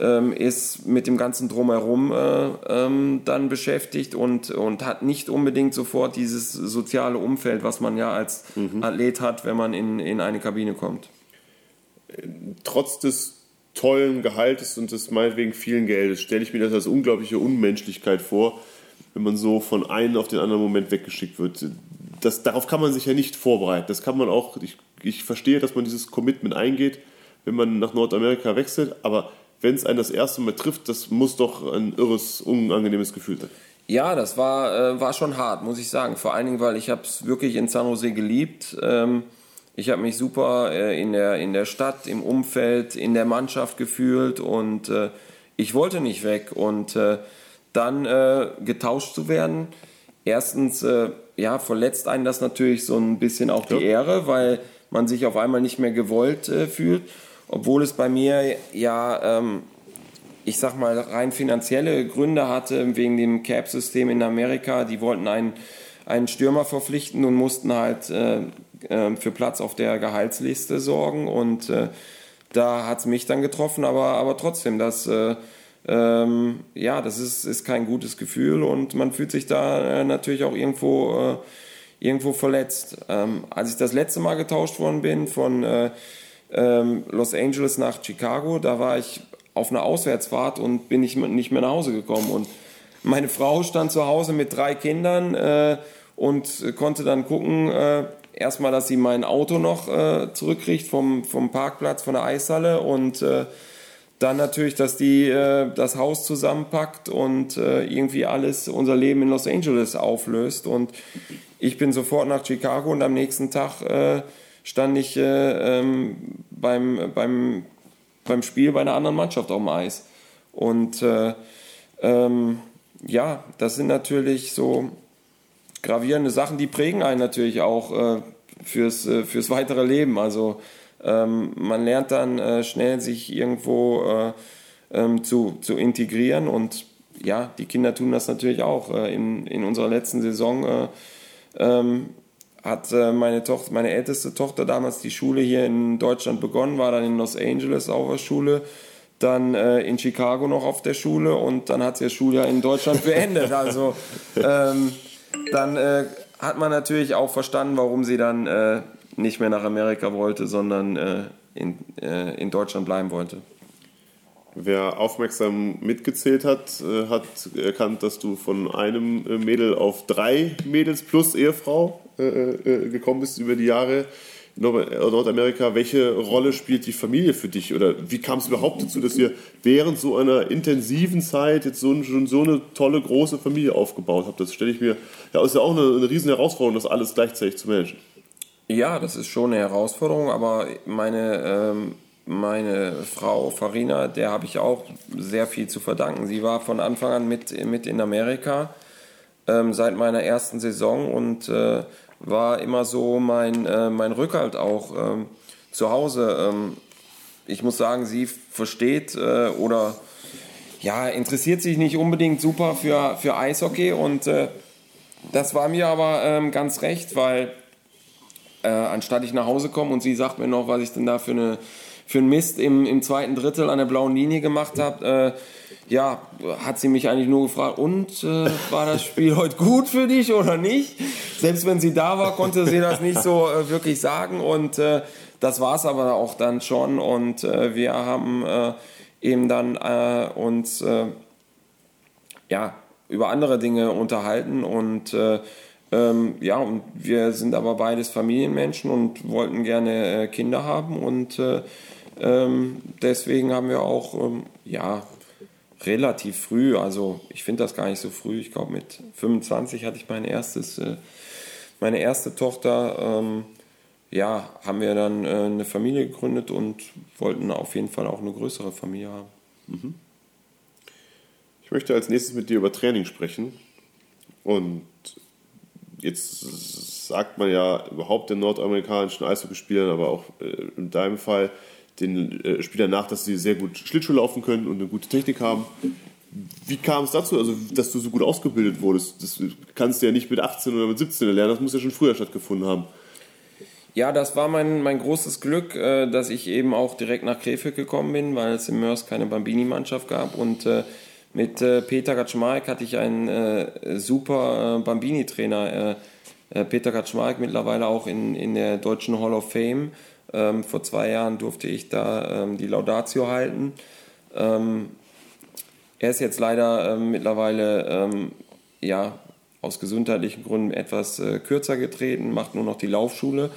ähm, ist mit dem ganzen Drumherum äh, ähm, dann beschäftigt und, und hat nicht unbedingt sofort dieses soziale Umfeld, was man ja als mhm. Athlet hat, wenn man in, in eine Kabine kommt.
Trotz des tollen Gehaltes und des meinetwegen vielen Geldes stelle ich mir das als unglaubliche Unmenschlichkeit vor, wenn man so von einem auf den anderen Moment weggeschickt wird. Das, darauf kann man sich ja nicht vorbereiten. Das kann man auch, ich, ich verstehe, dass man dieses Commitment eingeht, wenn man nach Nordamerika wechselt, aber wenn es einen das erste Mal trifft, das muss doch ein irres, unangenehmes Gefühl sein.
Ja, das war, äh, war schon hart, muss ich sagen. Vor allen Dingen, weil ich habe es wirklich in San Jose geliebt. Ähm, ich habe mich super äh, in, der, in der Stadt, im Umfeld, in der Mannschaft gefühlt und äh, ich wollte nicht weg. Und äh, dann äh, getauscht zu werden. Erstens, äh, ja, verletzt einen das natürlich so ein bisschen auch die ja. Ehre, weil man sich auf einmal nicht mehr gewollt fühlt. Obwohl es bei mir ja, ähm, ich sag mal, rein finanzielle Gründe hatte, wegen dem Cap-System in Amerika. Die wollten einen, einen Stürmer verpflichten und mussten halt äh, äh, für Platz auf der Gehaltsliste sorgen. Und äh, da hat es mich dann getroffen, aber, aber trotzdem, das ähm, ja, das ist, ist kein gutes Gefühl und man fühlt sich da äh, natürlich auch irgendwo, äh, irgendwo verletzt. Ähm, als ich das letzte Mal getauscht worden bin von äh, ähm, Los Angeles nach Chicago, da war ich auf einer Auswärtsfahrt und bin nicht, nicht mehr nach Hause gekommen. Und meine Frau stand zu Hause mit drei Kindern äh, und konnte dann gucken, äh, erstmal, dass sie mein Auto noch äh, zurückkriegt vom, vom Parkplatz, von der Eishalle und äh, dann natürlich, dass die äh, das Haus zusammenpackt und äh, irgendwie alles, unser Leben in Los Angeles auflöst. Und ich bin sofort nach Chicago und am nächsten Tag äh, stand ich äh, ähm, beim, beim, beim Spiel bei einer anderen Mannschaft auf dem Eis. Und äh, ähm, ja, das sind natürlich so gravierende Sachen, die prägen einen natürlich auch äh, fürs, fürs weitere Leben. Also ähm, man lernt dann äh, schnell, sich irgendwo äh, ähm, zu, zu integrieren und ja, die Kinder tun das natürlich auch. Äh, in, in unserer letzten Saison äh, ähm, hat äh, meine Tochter, meine älteste Tochter damals die Schule hier in Deutschland begonnen, war dann in Los Angeles auf der Schule, dann äh, in Chicago noch auf der Schule und dann hat sie das Schuljahr in Deutschland beendet. Also ähm, dann äh, hat man natürlich auch verstanden, warum sie dann äh, nicht mehr nach Amerika wollte, sondern äh, in, äh, in Deutschland bleiben wollte.
Wer aufmerksam mitgezählt hat, äh, hat erkannt, dass du von einem äh, Mädel auf drei Mädels plus Ehefrau äh, gekommen bist über die Jahre in Nordamerika. Welche Rolle spielt die Familie für dich? Oder wie kam es überhaupt dazu, dass ihr während so einer intensiven Zeit jetzt so, schon so eine tolle, große Familie aufgebaut habt? Das stelle ich mir, ja, ist ja auch eine, eine riesen Herausforderung, das alles gleichzeitig zu managen.
Ja, das ist schon eine Herausforderung, aber meine, ähm, meine Frau Farina, der habe ich auch sehr viel zu verdanken. Sie war von Anfang an mit, mit in Amerika ähm, seit meiner ersten Saison und äh, war immer so mein, äh, mein Rückhalt auch ähm, zu Hause. Ähm, ich muss sagen, sie versteht äh, oder ja, interessiert sich nicht unbedingt super für, für Eishockey und äh, das war mir aber ähm, ganz recht, weil äh, anstatt ich nach Hause komme und sie sagt mir noch, was ich denn da für eine für einen Mist im, im zweiten Drittel an der blauen Linie gemacht habe, äh, ja, hat sie mich eigentlich nur gefragt, und äh, war das Spiel heute gut für dich oder nicht? Selbst wenn sie da war, konnte sie das nicht so äh, wirklich sagen und äh, das war es aber auch dann schon und äh, wir haben äh, eben dann uns ja, über andere Dinge unterhalten und ähm, ja, und wir sind aber beides Familienmenschen und wollten gerne äh, Kinder haben und äh, ähm, deswegen haben wir auch ähm, ja, relativ früh, also ich finde das gar nicht so früh, ich glaube mit 25 hatte ich mein erstes, äh, meine erste Tochter, ähm, ja, haben wir dann äh, eine Familie gegründet und wollten auf jeden Fall auch eine größere Familie haben. Mhm.
Ich möchte als nächstes mit dir über Training sprechen. Und jetzt sagt man ja überhaupt den nordamerikanischen Eishockeyspielern, aber auch äh, in deinem Fall den äh, Spielern nach, dass sie sehr gut Schlittschuh laufen können und eine gute Technik haben. Wie kam es dazu, also dass du so gut ausgebildet wurdest? Das kannst du ja nicht mit 18 oder mit 17 lernen, das muss ja schon früher stattgefunden haben.
Ja, das war mein, mein großes Glück, äh, dass ich eben auch direkt nach Krefeld gekommen bin, weil es im Mörs keine Bambini-Mannschaft gab. Und mit äh, Peter Kaczmarek hatte ich einen super Bambini-Trainer. Peter Kaczmarek mittlerweile auch in, in der deutschen Hall of Fame. Ähm, vor zwei Jahren durfte ich da ähm, die Laudatio halten. Ähm, er ist jetzt leider mittlerweile ja, aus gesundheitlichen Gründen etwas kürzer getreten, macht nur noch die Laufschule.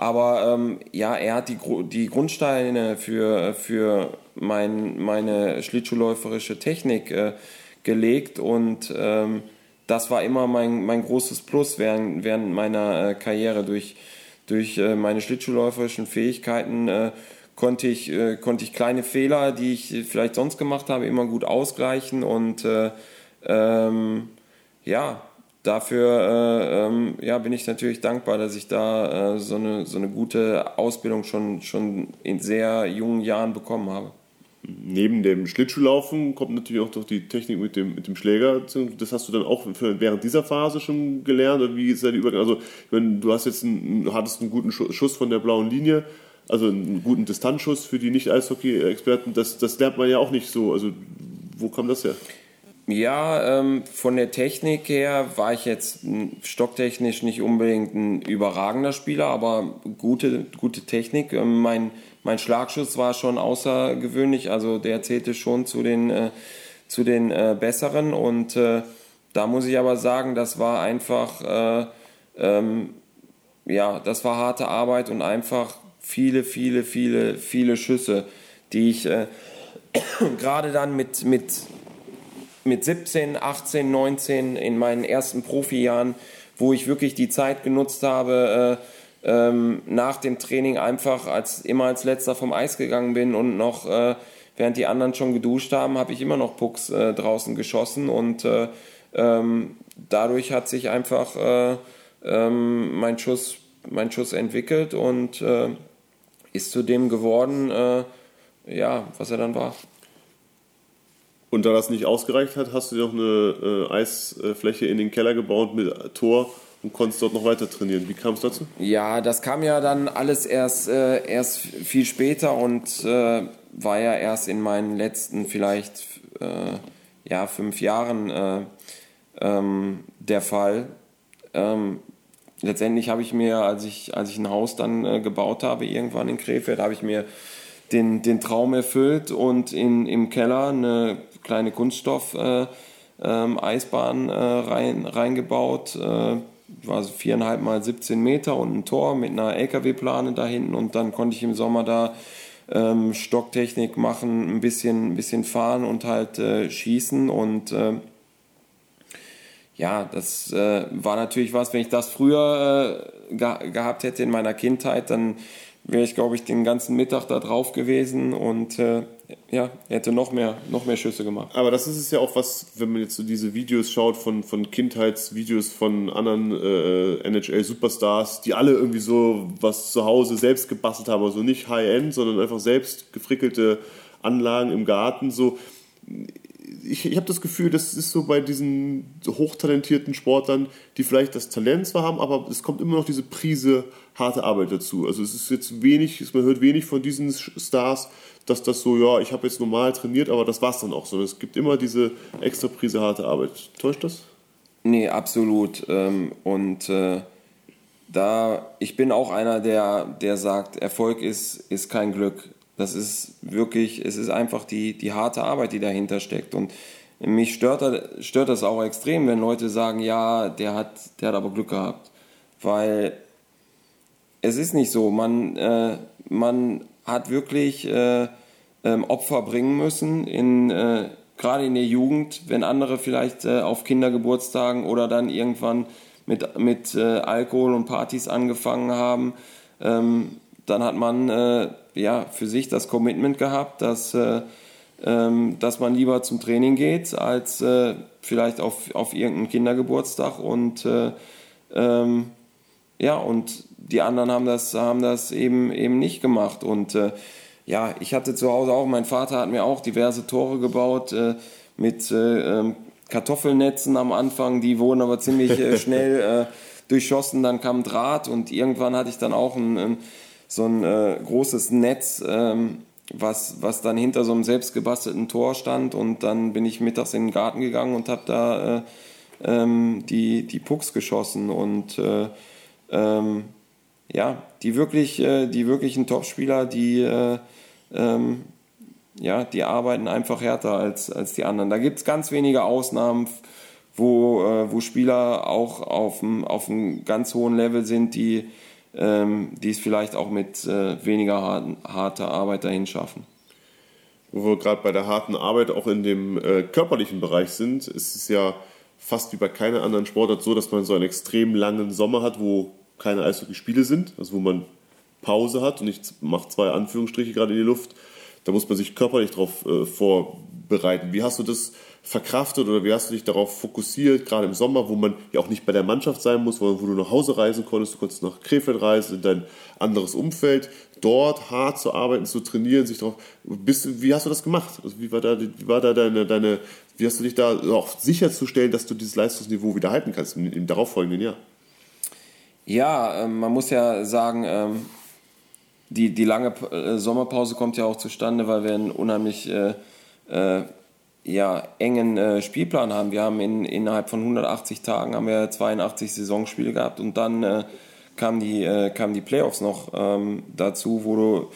Aber ähm, ja, er hat die, die Grundsteine für, für mein, meine schlittschuhläuferische Technik äh, gelegt und ähm, das war immer mein, mein großes Plus während, während meiner äh, Karriere. Durch, durch äh, meine schlittschuhläuferischen Fähigkeiten äh, konnte, ich, äh, konnte ich kleine Fehler, die ich vielleicht sonst gemacht habe, immer gut ausgleichen und äh, ähm, ja, dafür äh, ähm, ja, bin ich natürlich dankbar, dass ich da so, eine, so eine gute Ausbildung schon, schon in sehr jungen Jahren bekommen habe.
Neben dem Schlittschuhlaufen kommt natürlich auch doch die Technik mit dem, mit dem Schläger. Das hast du dann auch während dieser Phase schon gelernt? Oder wie ist der Übergang? Also, wenn du hast jetzt einen, hattest einen guten Schuss von der blauen Linie, also einen guten Distanzschuss für die Nicht-Eishockey-Experten. Das, das lernt man ja auch nicht so. Also, wo kam das her?
Ja, ähm, von der Technik her war ich jetzt stocktechnisch nicht unbedingt ein überragender Spieler, aber gute, gute Technik. Ähm, mein, mein Schlagschuss war schon außergewöhnlich, also der zählte schon zu den, äh, zu den äh, besseren. Und äh, da muss ich aber sagen, das war einfach, äh, ähm, ja, das war harte Arbeit und einfach viele, viele, viele, viele Schüsse, die ich äh, gerade dann mit, mit mit 17, 18, 19 in meinen ersten Profijahren, wo ich wirklich die Zeit genutzt habe, äh, ähm, nach dem Training einfach als immer als letzter vom Eis gegangen bin und noch äh, während die anderen schon geduscht haben, habe ich immer noch Pucks äh, draußen geschossen und äh, ähm, dadurch hat sich einfach äh, ähm, mein Schuss mein Schuss entwickelt und äh, ist zu dem geworden, ja, was er dann war.
Und da das nicht ausgereicht hat, hast du dir noch eine äh, Eisfläche in den Keller gebaut mit Tor und konntest dort noch weiter trainieren. Wie kam es dazu?
Ja, das kam ja dann alles erst, äh, erst viel später und äh, war ja erst in meinen letzten vielleicht äh, ja, fünf Jahren äh, ähm, der Fall. Ähm, letztendlich habe ich mir, als ich, als ich ein Haus dann äh, gebaut habe, irgendwann in Krefeld, habe ich mir den, den Traum erfüllt und in, im Keller eine kleine Kunststoff-Eisbahn äh, ähm, äh, rein, reingebaut. Äh, war viereinhalb mal 17 Meter und ein Tor mit einer LKW-Plane da hinten. Und dann konnte ich im Sommer da ähm, Stocktechnik machen, ein bisschen, ein bisschen fahren und halt äh, schießen. Und äh, ja, das äh, war natürlich was, wenn ich das früher äh, ge gehabt hätte in meiner Kindheit, dann wäre ich, glaube ich, den ganzen Mittag da drauf gewesen. Und äh, ja, er hätte noch mehr, noch mehr Schüsse gemacht.
Aber das ist es ja auch was, wenn man jetzt so diese Videos schaut von, von Kindheitsvideos von anderen äh, NHL-Superstars, die alle irgendwie so was zu Hause selbst gebastelt haben, also nicht High-End, sondern einfach selbst gefrickelte Anlagen im Garten, so ich, ich habe das Gefühl, das ist so bei diesen hochtalentierten Sportlern, die vielleicht das Talent zwar haben, aber es kommt immer noch diese Prise harte Arbeit dazu. Also es ist jetzt wenig, man hört wenig von diesen Stars, dass das so, ja, ich habe jetzt normal trainiert, aber das war es dann auch so. Es gibt immer diese extra Prise harte Arbeit. Täuscht das?
Nee, absolut. Ähm, und äh, da, ich bin auch einer, der, der sagt, Erfolg ist, ist kein Glück. Das ist wirklich, es ist einfach die, die harte Arbeit, die dahinter steckt. Und mich stört, stört das auch extrem, wenn Leute sagen, ja, der hat, der hat aber Glück gehabt. Weil es ist nicht so. Man, äh, man hat wirklich äh, ähm, Opfer bringen müssen in äh, gerade in der Jugend, wenn andere vielleicht äh, auf Kindergeburtstagen oder dann irgendwann mit, mit äh, Alkohol und Partys angefangen haben, ähm, dann hat man äh, ja für sich das Commitment gehabt, dass, äh, ähm, dass man lieber zum Training geht, als äh, vielleicht auf, auf irgendeinen Kindergeburtstag. Und äh, ähm, ja, und die anderen haben das, haben das eben, eben nicht gemacht. Und äh, ja, ich hatte zu Hause auch, mein Vater hat mir auch diverse Tore gebaut äh, mit äh, ähm, Kartoffelnetzen am Anfang, die wurden aber ziemlich schnell durchschossen, dann kam Draht und irgendwann hatte ich dann auch ein, ein so ein äh, großes Netz, ähm, was, was dann hinter so einem selbstgebastelten Tor stand und dann bin ich mittags in den Garten gegangen und habe da äh, ähm, die, die Pucks geschossen und äh, ähm, ja, die wirklich, äh, die wirklichen Topspieler, die äh, ähm, ja, die arbeiten einfach härter als, als die anderen. Da gibt es ganz wenige Ausnahmen, wo, äh, wo Spieler auch auf einem ganz hohen Level sind, die, ähm, die es vielleicht auch mit äh, weniger harten, harter Arbeit dahin schaffen.
Wo wir gerade bei der harten Arbeit auch in dem äh, körperlichen Bereich sind, ist es ja fast wie bei keiner anderen Sportart so, dass man so einen extrem langen Sommer hat, wo keine Eishockeyspiele sind, also wo man Pause hat und ich mache zwei Anführungsstriche gerade in die Luft, da muss man sich körperlich darauf äh, vorbereiten. Wie hast du das verkraftet oder wie hast du dich darauf fokussiert, gerade im Sommer, wo man ja auch nicht bei der Mannschaft sein muss, wo, wo du nach Hause reisen konntest, du konntest nach Krefeld reisen, in dein anderes Umfeld, dort hart zu arbeiten, zu trainieren, sich darauf. Bist, wie hast du das gemacht? Also wie war da, wie war da deine, deine, wie hast du dich da auch sicherzustellen, dass du dieses Leistungsniveau wieder halten kannst im, im darauffolgenden Jahr?
Ja, äh, man muss ja sagen, ähm die, die lange äh, Sommerpause kommt ja auch zustande, weil wir einen unheimlich äh, äh, ja, engen äh, Spielplan haben. Wir haben in, innerhalb von 180 Tagen haben wir 82 Saisonspiele gehabt und dann äh, kamen, die, äh, kamen die Playoffs noch ähm, dazu, wo du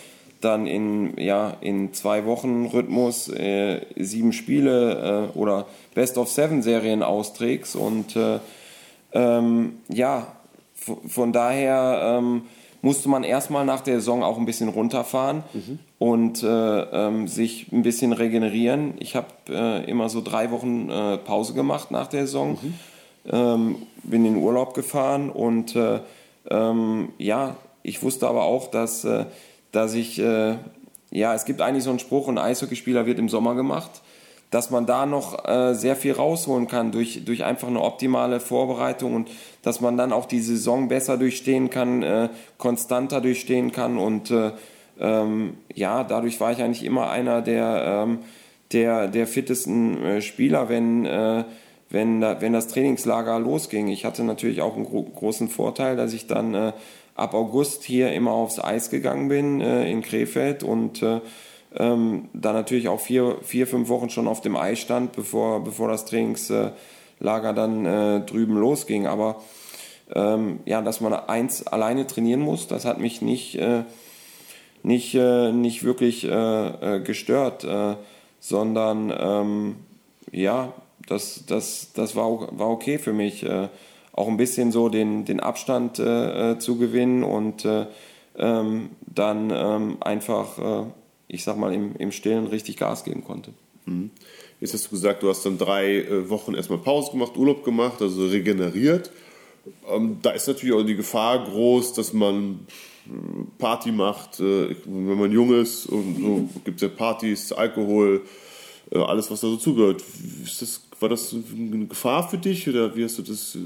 dann in, ja, in zwei Wochen Rhythmus sieben Spiele oder Best of Seven Serien austrägst und ähm, ja, von daher ähm, musste man erstmal nach der Saison auch ein bisschen runterfahren mhm. Und äh, ähm, sich ein bisschen regenerieren. Ich habe äh, immer so drei Wochen äh, Pause gemacht nach der Saison, mhm. ähm, bin in den Urlaub gefahren und äh, ähm, ja, ich wusste aber auch, dass, äh, dass ich, äh, ja, es gibt eigentlich so einen Spruch, ein Eishockeyspieler wird im Sommer gemacht dass man da noch sehr viel rausholen kann durch, durch einfach eine optimale Vorbereitung und dass man dann auch die Saison besser durchstehen kann, konstanter durchstehen kann und ähm, ja, dadurch war ich eigentlich immer einer der, ähm, der, der fittesten äh, Spieler, wenn, äh, wenn, da, wenn das Trainingslager losging. Ich hatte natürlich auch einen gro großen Vorteil, dass ich dann äh, ab August hier immer aufs Eis gegangen bin in Krefeld und ähm, da natürlich auch vier, vier, fünf Wochen schon auf dem Eis stand, bevor, bevor das Trainingslager dann äh, drüben losging. Aber ähm, ja, dass man eins alleine trainieren muss, das hat mich nicht, äh, nicht, äh, nicht wirklich äh, äh, gestört, äh, sondern ähm, ja, das, das, das war, war okay für mich. auch ein bisschen so den, den Abstand zu gewinnen und ähm, dann ähm, einfach ich sag mal, im, im Stillen richtig Gas geben konnte.
Mhm. Jetzt hast du gesagt, du hast dann drei äh, Wochen erstmal Pause gemacht, Urlaub gemacht, also regeneriert. Ähm, da ist natürlich auch die Gefahr groß, dass man äh, Party macht, äh, wenn man jung ist und so gibt es ja Partys, Alkohol, alles was da so zugehört. Das, war das eine Gefahr für dich oder wie hast du das,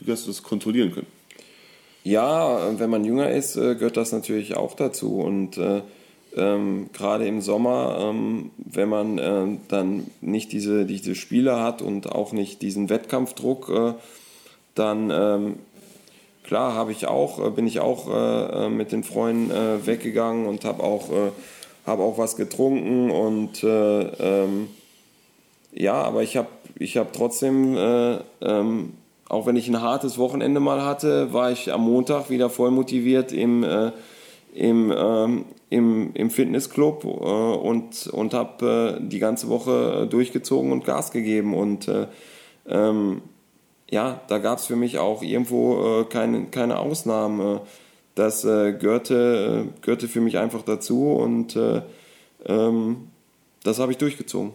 wie hast du das kontrollieren können?
Ja, wenn man jünger ist, gehört das natürlich auch dazu und ähm, gerade im Sommer, ähm, wenn man äh, dann nicht diese, diese Spiele hat und auch nicht diesen Wettkampfdruck, äh, dann ähm, klar habe ich auch, äh, bin ich auch äh, äh, mit den Freunden weggegangen und habe auch, hab auch was getrunken und ähm, ja, aber ich habe ich hab trotzdem, ähm, auch wenn ich ein hartes Wochenende mal hatte, war ich am Montag wieder voll motiviert im im, ähm, im, im Fitnessclub äh, und, und habe äh, die ganze Woche durchgezogen und Gas gegeben. Und äh, ähm, ja, da gab es für mich auch irgendwo äh, keine, keine Ausnahmen. Das äh, gehörte, gehörte für mich einfach dazu und ähm, das habe ich durchgezogen.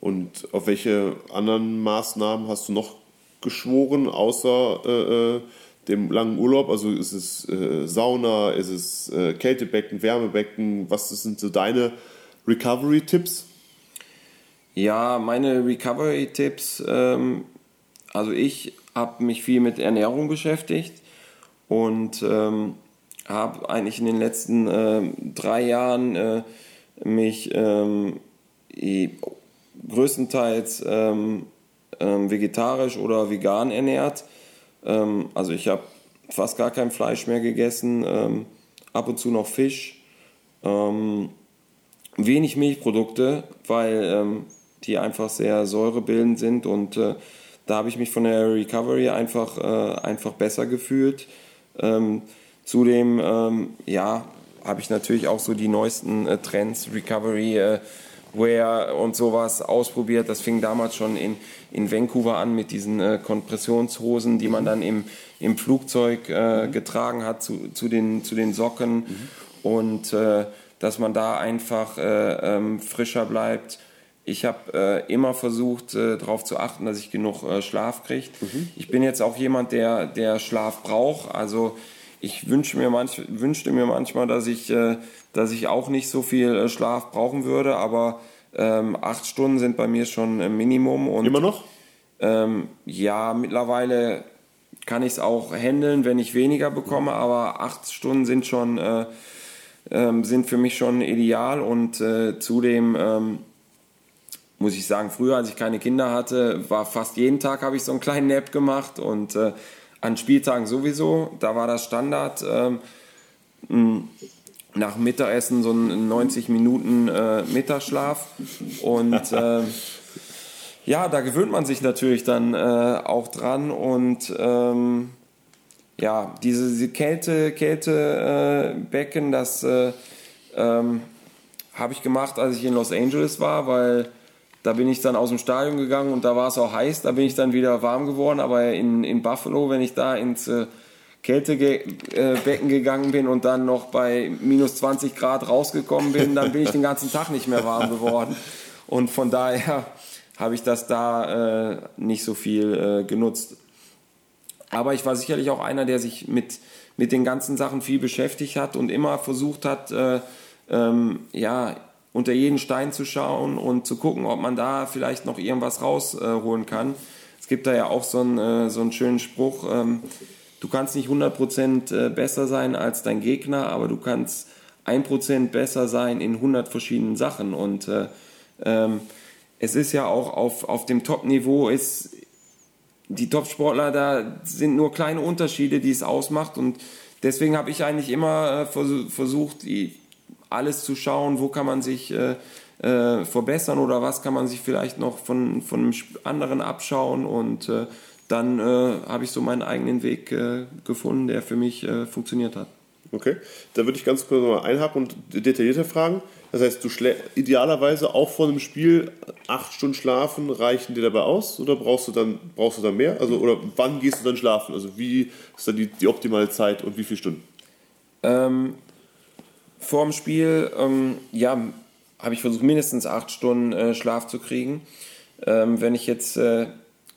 Und auf welche anderen Maßnahmen hast du noch geschworen, außer äh, äh dem langen Urlaub? Also ist es äh, Sauna, ist es äh, Kältebecken, Wärmebecken? Was sind so deine Recovery-Tipps?
Ja, meine Recovery-Tipps, ähm, also ich habe mich viel mit Ernährung beschäftigt und ähm, habe eigentlich in den letzten äh, drei Jahren äh, mich ähm, größtenteils ähm, ähm, vegetarisch oder vegan ernährt. Ähm, also ich habe fast gar kein Fleisch mehr gegessen, ähm, ab und zu noch Fisch, wenig Milchprodukte, weil die einfach sehr säurebildend sind und äh, da habe ich mich von der Recovery einfach, äh, einfach besser gefühlt. Ähm, zudem, ja, habe ich natürlich auch so die neuesten äh, Trends, Recovery, äh, Wear und sowas ausprobiert. Das fing damals schon in, in Vancouver an mit diesen äh, Kompressionshosen, die man dann im, im Flugzeug äh, getragen hat zu, zu, den, zu den Socken. Mhm. Und äh, dass man da einfach äh, ähm, frischer bleibt. Ich habe äh, immer versucht, äh, darauf zu achten, dass ich genug äh, Schlaf kriege. Mhm. Ich bin jetzt auch jemand, der, der Schlaf braucht. Also ich wünsche mir manch, wünschte mir manchmal, dass ich, äh, dass ich auch nicht so viel äh, Schlaf brauchen würde, aber ähm, acht Stunden sind bei mir schon ein Minimum. Und,
Immer noch?
Ähm, ja, mittlerweile kann ich es auch handeln, wenn ich weniger bekomme, aber acht Stunden sind schon äh, ähm, sind für mich schon ideal und äh, zudem ähm, muss ich sagen, früher, als ich keine Kinder hatte, war fast jeden Tag habe ich so einen kleinen Nap gemacht und äh, an Spieltagen sowieso. Da war das Standard. Ähm, nach Mittagessen so ein 90 Minuten äh, Mittagsschlaf. Und äh, ja, da gewöhnt man sich natürlich dann äh, auch dran. Und ähm, ja, diese, diese Kälte, Kältebecken, das äh, ähm, habe ich gemacht, als ich in Los Angeles war, weil da bin ich dann aus dem Stadion gegangen und da war es auch heiß. Da bin ich dann wieder warm geworden. Aber in, in Buffalo, wenn ich da ins äh, Kältebecken gegangen bin und dann noch bei minus 20 Grad rausgekommen bin, dann bin ich den ganzen Tag nicht mehr warm geworden. Und von daher habe ich das da äh, nicht so viel äh, genutzt. Aber ich war sicherlich auch einer, der sich mit, mit den ganzen Sachen viel beschäftigt hat und immer versucht hat, äh, ähm, ja, unter jeden Stein zu schauen und zu gucken, ob man da vielleicht noch irgendwas rausholen äh, kann. Es gibt da ja auch so einen, äh, so einen schönen Spruch, ähm, du kannst nicht 100% äh, besser sein als dein Gegner, aber du kannst 1% besser sein in 100 verschiedenen Sachen. Und äh, ähm, es ist ja auch auf, auf dem Top-Niveau ist, die Top-Sportler, da sind nur kleine Unterschiede, die es ausmacht. Und deswegen habe ich eigentlich immer äh, versucht, die, alles zu schauen, wo kann man sich äh, äh, verbessern oder was kann man sich vielleicht noch von, von einem anderen abschauen und äh, dann äh, habe ich so meinen eigenen Weg äh, gefunden, der für mich äh, funktioniert hat.
Okay, da würde ich ganz kurz mal einhaken und detaillierter fragen. Das heißt, du idealerweise auch vor einem Spiel acht Stunden schlafen, reichen dir dabei aus oder brauchst du dann, brauchst du dann mehr? Also, oder wann gehst du dann schlafen? Also wie ist dann die, die optimale Zeit und wie viele Stunden?
Ähm, vorm Spiel, ähm, ja, habe ich versucht, mindestens acht Stunden äh, Schlaf zu kriegen. Ähm, wenn ich jetzt äh,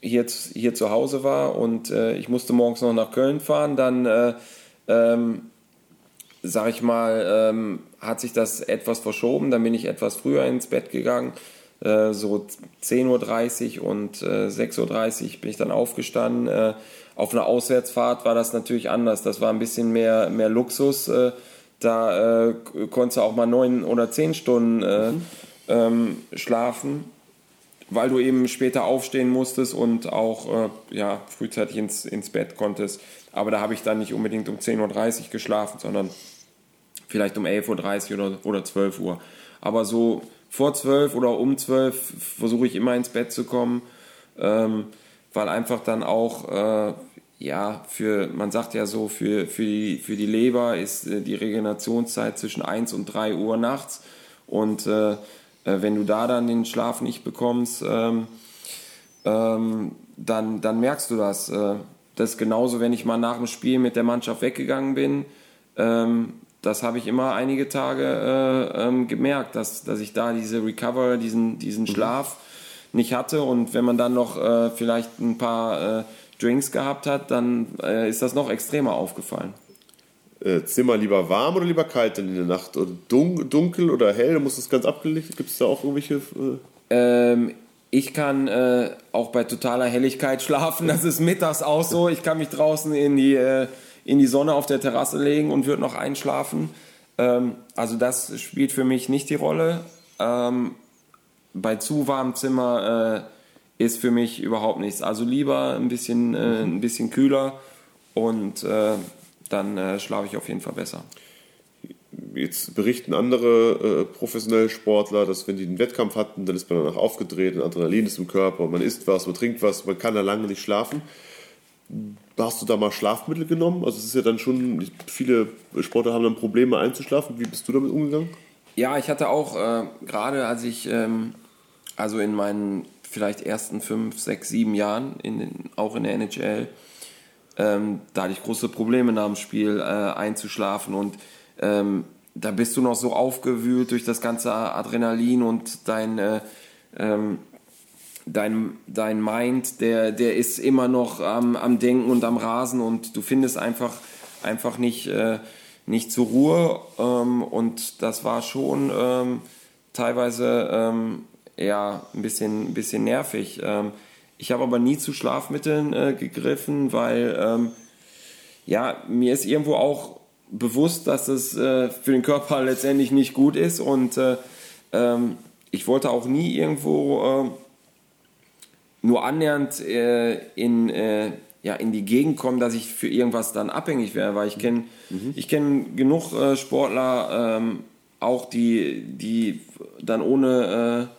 hier, hier zu Hause war und äh, ich musste morgens noch nach Köln fahren, dann, äh, ähm, sag ich mal, ähm, hat sich das etwas verschoben. Dann bin ich etwas früher ins Bett gegangen. Äh, so 10.30 Uhr und äh, 6.30 Uhr bin ich dann aufgestanden. Äh, auf einer Auswärtsfahrt war das natürlich anders. Das war ein bisschen mehr, mehr Luxus. Da äh, konntest du auch mal neun oder zehn Stunden äh, mhm. ähm, schlafen, weil du eben später aufstehen musstest und auch äh, ja, frühzeitig ins, ins Bett konntest. Aber da habe ich dann nicht unbedingt um 10.30 Uhr geschlafen, sondern vielleicht um 11.30 Uhr oder, oder 12 Uhr. Aber so vor 12 oder um 12 versuche ich immer ins Bett zu kommen, ähm, weil einfach dann auch äh, ja, für, man sagt ja so, für, für, die, für die Leber ist äh, die Regenerationszeit zwischen 1 und 3 Uhr nachts. Und äh, äh, wenn du da dann den Schlaf nicht bekommst, ähm, ähm, dann, dann merkst du das. Äh, das ist genauso, wenn ich mal nach dem Spiel mit der Mannschaft weggegangen bin. Ähm, das habe ich immer einige Tage äh, ähm, gemerkt, dass, dass ich da diese Recover, diesen, diesen mhm. Schlaf nicht hatte. Und wenn man dann noch äh, vielleicht ein paar äh, Drinks gehabt hat, dann äh, ist das noch extremer aufgefallen.
Äh, Zimmer lieber warm oder lieber kalt denn in der Nacht? Oder dun dunkel oder hell? Muss das ganz abgelegt? Gibt es da auch irgendwelche. Äh
ähm, ich kann äh, auch bei totaler Helligkeit schlafen. Das ist mittags auch so. Ich kann mich draußen in die, äh, in die Sonne auf der Terrasse legen und würde noch einschlafen. Ähm, also das spielt für mich nicht die Rolle. Ähm, bei zu warmem Zimmer äh, ist für mich überhaupt nichts. Also lieber ein bisschen, äh, ein bisschen kühler und äh, dann äh, schlafe ich auf jeden Fall besser.
Jetzt berichten andere äh, professionelle Sportler, dass wenn die einen Wettkampf hatten, dann ist man danach aufgedreht, ein Adrenalin ist im Körper, man isst was, man trinkt was, man kann da lange nicht schlafen. Hast du da mal Schlafmittel genommen? Also es ist ja dann schon, viele Sportler haben dann Probleme einzuschlafen. Wie bist du damit umgegangen?
Ja, ich hatte auch, äh, gerade als ich, ähm, also in meinen vielleicht ersten fünf, sechs, sieben Jahren, in den, auch in der NHL, ähm, da hatte ich große Probleme nach dem Spiel äh, einzuschlafen und ähm, da bist du noch so aufgewühlt durch das ganze Adrenalin und dein, äh, ähm, dein, dein Mind, der, der ist immer noch am, am Denken und am Rasen und du findest einfach, einfach nicht, äh, nicht zur Ruhe ähm, und das war schon ähm, teilweise ähm, ja, ein bisschen, ein bisschen nervig. Ähm, ich habe aber nie zu Schlafmitteln äh, gegriffen, weil ähm, ja, mir ist irgendwo auch bewusst, dass es äh, für den Körper letztendlich nicht gut ist und äh, ähm, ich wollte auch nie irgendwo äh, nur annähernd äh, in, äh, ja, in die Gegend kommen, dass ich für irgendwas dann abhängig wäre, weil ich kenne mhm. ich kenn genug äh, Sportler, ähm, auch die, die dann ohne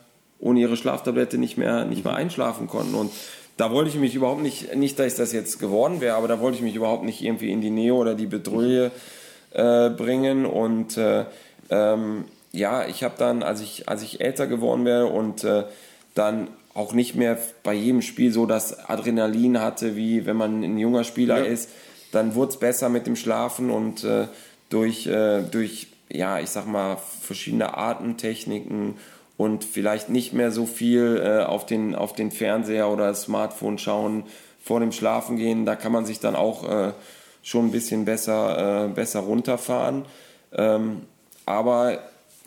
ohne ihre Schlaftablette nicht mehr, nicht mehr einschlafen konnten. Und da wollte ich mich überhaupt nicht, nicht, dass ich das jetzt geworden wäre, aber da wollte ich mich überhaupt nicht irgendwie in die Nähe oder die Bedrohung äh, bringen. Und äh, ähm, ja, ich habe dann, als ich, als ich älter geworden wäre und äh, dann auch nicht mehr bei jedem Spiel so das Adrenalin hatte, wie wenn man ein junger Spieler ja. ist, dann wurde es besser mit dem Schlafen und äh, durch, äh, durch, ja, ich sag mal, verschiedene Atemtechniken und vielleicht nicht mehr so viel äh, auf, den, auf den Fernseher oder Smartphone schauen vor dem Schlafen gehen. Da kann man sich dann auch äh, schon ein bisschen besser, äh, besser runterfahren. Ähm, aber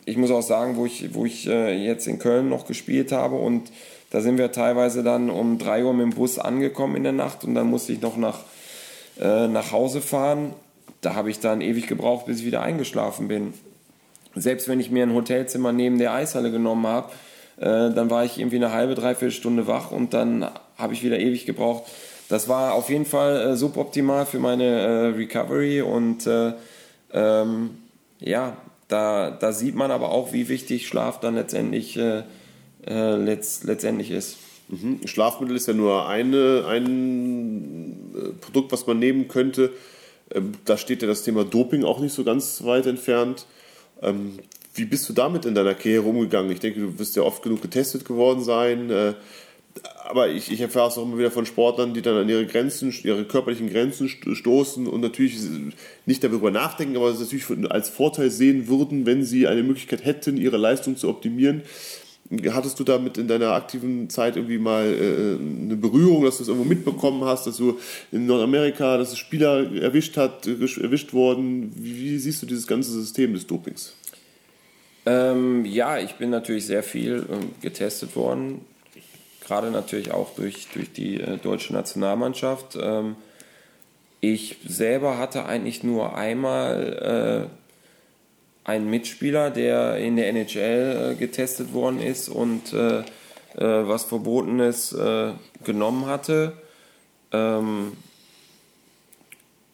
ich muss auch sagen, wo ich, wo ich äh, jetzt in Köln noch gespielt habe und da sind wir teilweise dann um 3 Uhr mit dem Bus angekommen in der Nacht und dann musste ich noch nach, äh, nach Hause fahren. Da habe ich dann ewig gebraucht, bis ich wieder eingeschlafen bin selbst wenn ich mir ein Hotelzimmer neben der Eishalle genommen habe, äh, dann war ich irgendwie eine halbe, dreiviertel Stunde wach und dann habe ich wieder ewig gebraucht. Das war auf jeden Fall äh, suboptimal für meine äh, Recovery und äh, ähm, ja, da, da sieht man aber auch, wie wichtig Schlaf dann letztendlich, äh, äh, letzt, letztendlich ist.
Mhm. Schlafmittel ist ja nur eine, ein Produkt, was man nehmen könnte. Ähm, da steht ja das Thema Doping auch nicht so ganz weit entfernt. Ähm, wie bist du damit in deiner Karriere umgegangen? Ich denke, du wirst ja oft genug getestet geworden sein. Äh, aber ich, ich erfahre es auch immer wieder von Sportlern, die dann an ihre Grenzen, ihre körperlichen Grenzen stoßen und natürlich nicht darüber nachdenken, aber es natürlich als Vorteil sehen würden, wenn sie eine Möglichkeit hätten, ihre Leistung zu optimieren. Hattest du damit in deiner aktiven Zeit irgendwie mal äh, eine Berührung, dass du es irgendwo mitbekommen hast, dass du in Nordamerika, dass es Spieler erwischt hat, erwischt worden? Wie, siehst du dieses ganze System des Dopings?
Ähm, ja, ich bin natürlich sehr viel äh, getestet worden, gerade natürlich auch durch, durch die äh, deutsche Nationalmannschaft. Ähm, ich selber hatte eigentlich nur einmal äh, ein Mitspieler, der in der NHL äh, getestet worden ist und äh, äh, was Verbotenes äh, genommen hatte. Ähm,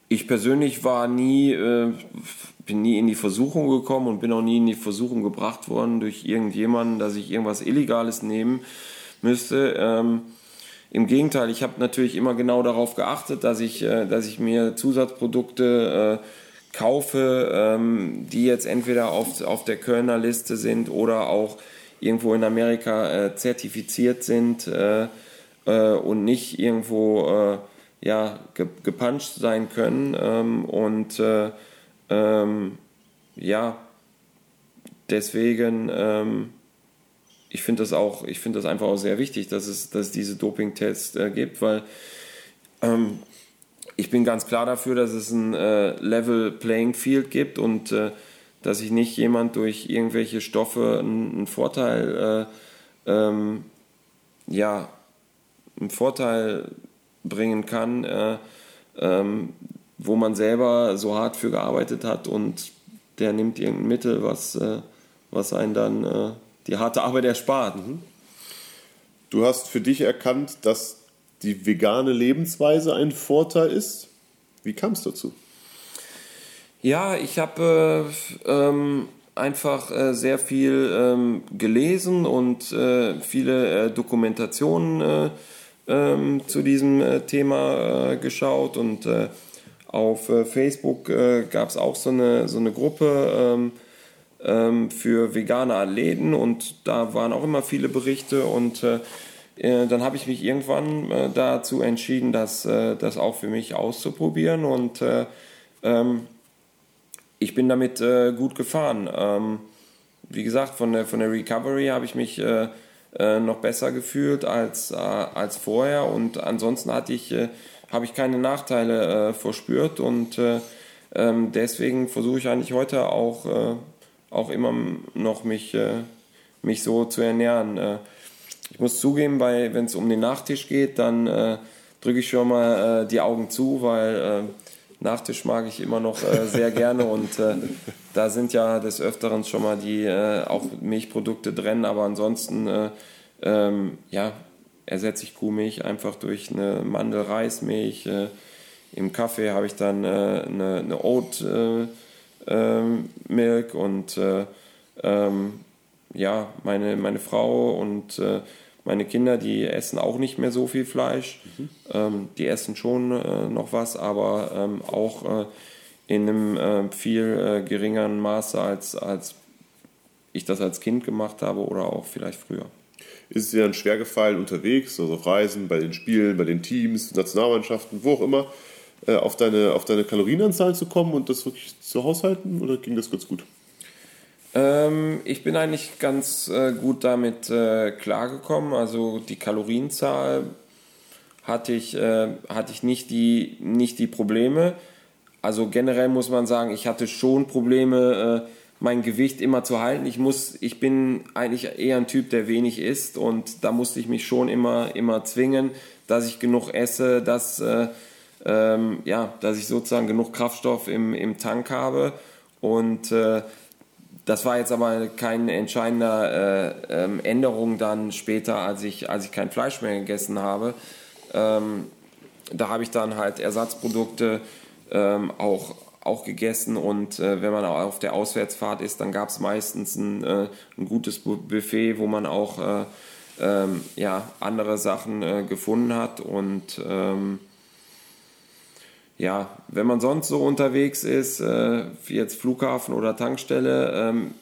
ich persönlich war nie, äh, bin nie in die Versuchung gekommen und bin auch nie in die Versuchung gebracht worden durch irgendjemanden, dass ich irgendwas Illegales nehmen müsste. Ähm, Im Gegenteil, ich habe natürlich immer genau darauf geachtet, dass ich, äh, dass ich mir Zusatzprodukte kaufe, ähm, die jetzt entweder auf, auf der Kölner Liste sind oder auch irgendwo in Amerika äh, zertifiziert sind äh, äh, und nicht irgendwo äh, ja, ge gepuncht sein können. Ähm, und äh, ähm, ja, deswegen ähm, ich finde das auch, ich finde das einfach auch sehr wichtig, dass es, dass es diese Dopingtests äh, gibt, weil ähm, ich bin ganz klar dafür, dass es ein äh, Level Playing Field gibt und äh, dass sich nicht jemand durch irgendwelche Stoffe einen, einen Vorteil, äh, ähm, ja, einen Vorteil bringen kann, äh, ähm, wo man selber so hart für gearbeitet hat und der nimmt irgendein Mittel, was, äh, was einen dann äh, die harte Arbeit erspart. Mhm.
Du hast für dich erkannt, dass die vegane Lebensweise ein Vorteil ist. Wie kam es dazu?
Ja, ich habe äh, ähm, einfach äh, sehr viel ähm, gelesen und äh, viele äh, Dokumentationen äh, ähm, zu diesem äh, Thema geschaut und auf Facebook gab es auch so eine, so eine Gruppe ähm, ähm, für vegane Athleten und da waren auch immer viele Berichte und dann habe ich mich irgendwann dazu entschieden, das, das auch für mich auszuprobieren und ähm, ich bin damit äh, gut gefahren. Ähm, wie gesagt, von der, von der Recovery habe ich mich äh, äh, noch besser gefühlt als, äh, als vorher und ansonsten hatte ich, äh, habe ich keine Nachteile äh, verspürt und ähm, deswegen versuche ich eigentlich heute auch, auch immer noch mich, mich so zu ernähren. Ich muss zugeben, wenn es um den Nachtisch geht, dann drücke ich schon mal die Augen zu, weil Nachtisch mag ich immer noch äh, sehr gerne und äh, da sind ja des Öfteren schon mal die äh, auch Milchprodukte drin, aber ansonsten äh, ähm, ja, ersetze ich Kuhmilch einfach durch eine Mandelreismilch. Äh, Im Kaffee habe ich dann äh, eine, eine Oat ähm, Milk und ähm, ja, meine, meine Frau und meine Kinder, die essen auch nicht mehr so viel Fleisch. Mhm. Ähm, die essen schon äh, noch was, aber ähm, auch äh, in einem äh, viel äh, geringeren Maße, als, als ich das als Kind gemacht habe oder auch vielleicht früher.
Ist es dir dann schwer gefallen unterwegs, also auf Reisen, bei den Spielen, bei den Teams, Nationalmannschaften, wo auch immer, äh, auf, deine, auf deine Kalorienanzahl zu kommen und das wirklich zu haushalten oder ging das ganz gut?
Ähm, ich bin eigentlich ganz äh, gut damit äh, klargekommen. Also die Kalorienzahl hatte ich, äh, hatte ich nicht, die, nicht die Probleme. Also generell muss man sagen, ich hatte schon Probleme, äh, mein Gewicht immer zu halten. Ich, muss, ich bin eigentlich eher ein Typ, der wenig isst und da musste ich mich schon immer, immer zwingen, dass ich genug esse, dass, äh, ähm, ja, dass ich sozusagen genug Kraftstoff im, im Tank habe. Und äh, das war jetzt aber keine entscheidende äh, ähm, Änderung dann später, als ich, als ich kein Fleisch mehr gegessen habe. Ähm, da habe ich dann halt Ersatzprodukte ähm, auch, auch gegessen und äh, wenn man auf der Auswärtsfahrt ist, dann gab es meistens ein, äh, ein gutes Buffet, wo man auch äh, ähm, ja, andere Sachen äh, gefunden hat und ähm, ja, wenn man sonst so unterwegs ist, äh, wie jetzt Flughafen oder Tankstelle, ähm,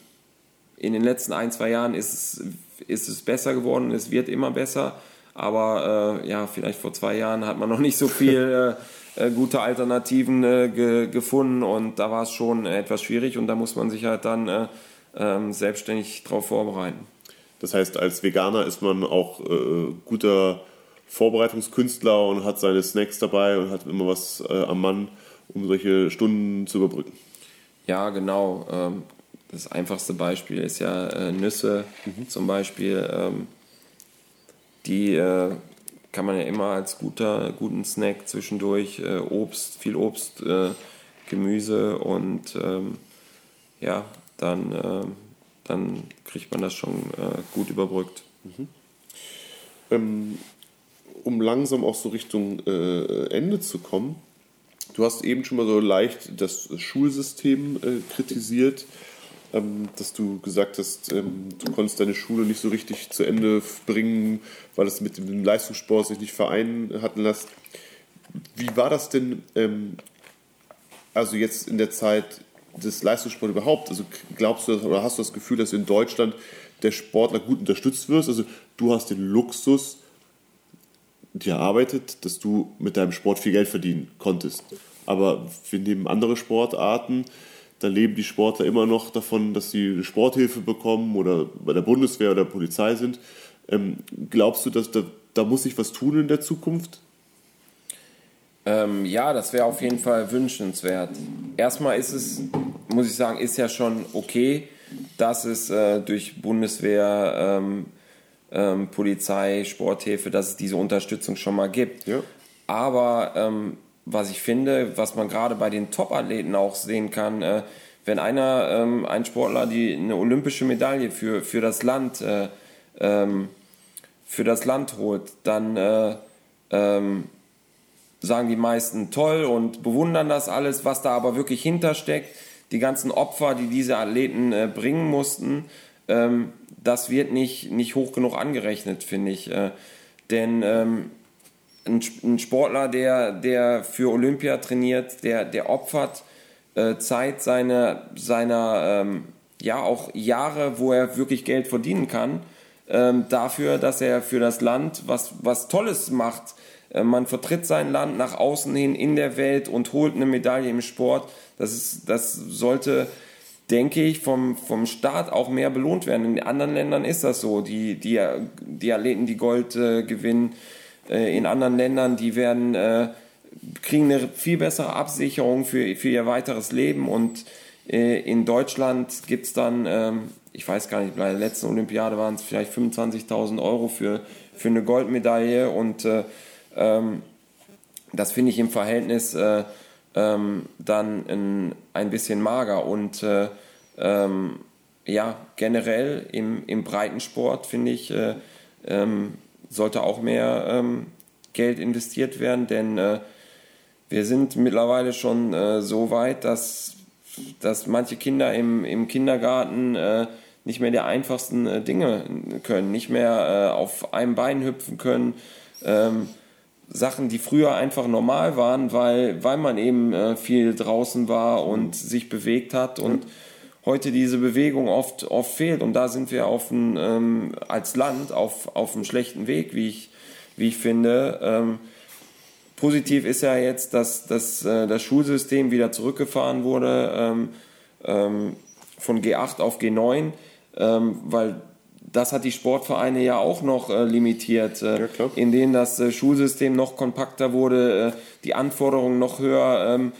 in den letzten ein, zwei Jahren ist es, ist es besser geworden, es wird immer besser, aber äh, ja, vielleicht vor zwei Jahren hat man noch nicht so viel äh, äh gute Alternativen äh, ge gefunden und da war es schon etwas schwierig und da muss man sich halt dann äh, ähm, selbstständig darauf vorbereiten.
Das heißt, als Veganer ist man auch guter Vorbereitungskünstler und hat seine Snacks dabei und hat immer was äh, am Mann, um solche Stunden zu überbrücken.
Ja, genau. Ähm, das einfachste Beispiel ist ja äh, Nüsse mhm. zum Beispiel. Ähm, die äh, kann man ja immer als guter, guten Snack zwischendurch, äh, Obst, viel Obst, äh, Gemüse und ähm, ja, dann, äh, dann kriegt man das schon gut überbrückt. Mhm.
Um langsam auch so Richtung äh, Ende zu kommen, du hast eben schon mal so leicht das Schulsystem äh, kritisiert, ähm, dass du gesagt hast, ähm, du konntest deine Schule nicht so richtig zu Ende bringen, weil es mit dem Leistungssport sich nicht vereinen hatten lässt. Wie war das denn, ähm, also jetzt in der Zeit des Leistungssports überhaupt? Also glaubst du oder hast du das Gefühl, dass in Deutschland der Sportler gut unterstützt wird? Also du hast den Luxus, dir erarbeitet, dass du mit deinem Sport viel Geld verdienen konntest. Aber wir nehmen andere Sportarten, dann leben die Sportler immer noch davon, dass sie Sporthilfe bekommen oder bei der Bundeswehr oder der Polizei sind. Ähm, glaubst du, dass da, da muss sich was tun in der Zukunft?
Ähm, ja, das wäre auf jeden Fall wünschenswert. Erstmal ist es, muss ich sagen, ist ja schon okay, dass es äh, durch Bundeswehr, ähm, ähm, Polizei, Sporthilfe, dass es diese Unterstützung schon mal gibt.
Ja.
Aber ähm, was ich finde, was man gerade bei den Top-Athleten auch sehen kann, äh, wenn einer, ähm, ein Sportler, die eine olympische Medaille für, für das Land, äh, ähm, für das Land holt, dann äh, ähm, sagen die meisten toll und bewundern das alles, was da aber wirklich hintersteckt, die ganzen Opfer, die diese Athleten äh, bringen mussten, ähm, das wird nicht, nicht hoch genug angerechnet, finde ich. Äh, denn ähm, ein, ein, Sportler, der, der für Olympia trainiert, der, der opfert äh, Zeit seiner, seiner ähm, ja auch Jahre, wo er wirklich Geld verdienen kann, ähm, dafür, dass er für das Land was, was Tolles macht. Äh, man vertritt sein Land nach außen hin in der Welt und holt eine Medaille im Sport. Das, ist, das sollte, denke ich, vom, vom Staat auch mehr belohnt werden. In anderen Ländern ist das so. Die, die, die Athleten, die Gold äh, gewinnen, äh, in anderen Ländern, die werden, äh, kriegen eine viel bessere Absicherung für, für ihr weiteres Leben. Und äh, in Deutschland gibt es dann, ähm, ich weiß gar nicht, bei der letzten Olympiade waren es vielleicht 25.000 Euro für, für eine Goldmedaille. Und äh, ähm, das finde ich im Verhältnis äh, ähm, dann ein, ein bisschen mager. Und äh, ähm, ja, generell im, im Breitensport finde ich, äh, ähm, sollte auch mehr ähm, Geld investiert werden, denn äh, wir sind mittlerweile schon äh, so weit, dass, dass manche Kinder im, im Kindergarten äh, nicht mehr die einfachsten äh, Dinge können, nicht mehr auf einem Bein hüpfen können. Ähm, Sachen, die früher einfach normal waren, weil, weil man eben äh, viel draußen war und sich bewegt hat und heute diese Bewegung oft, oft fehlt. Und da sind wir auf ein, ähm, als Land auf, auf einem schlechten Weg, wie ich, wie ich finde. Ähm, positiv ist ja jetzt, dass, dass äh, das Schulsystem wieder zurückgefahren wurde ähm, ähm von G8 auf G9, ähm, weil das hat die Sportvereine ja auch noch äh, limitiert, äh, ja, in denen das äh, Schulsystem noch kompakter wurde, äh, die Anforderungen noch höher, ähm,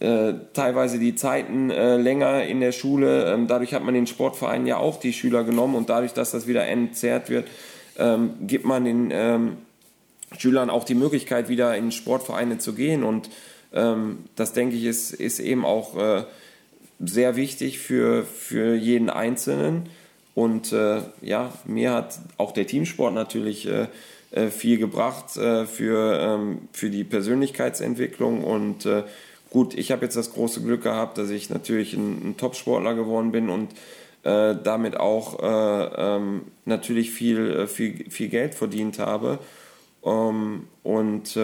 äh, teilweise die Zeiten äh, länger in der Schule. Ähm, dadurch hat man den Sportvereinen ja auch die Schüler genommen und dadurch, dass das wieder entzerrt wird, ähm, gibt man den ähm, Schülern auch die Möglichkeit, wieder in Sportvereine zu gehen und ähm, das denke ich ist, ist eben auch sehr wichtig für, für jeden Einzelnen. Und äh, ja, mir hat auch der Teamsport natürlich äh, äh viel gebracht äh, für, ähm, für die Persönlichkeitsentwicklung. Und äh, gut, ich habe jetzt das große Glück gehabt, dass ich natürlich ein, ein Top-Sportler geworden bin und äh, damit auch ähm, natürlich viel, viel, viel Geld verdient habe. Ähm, und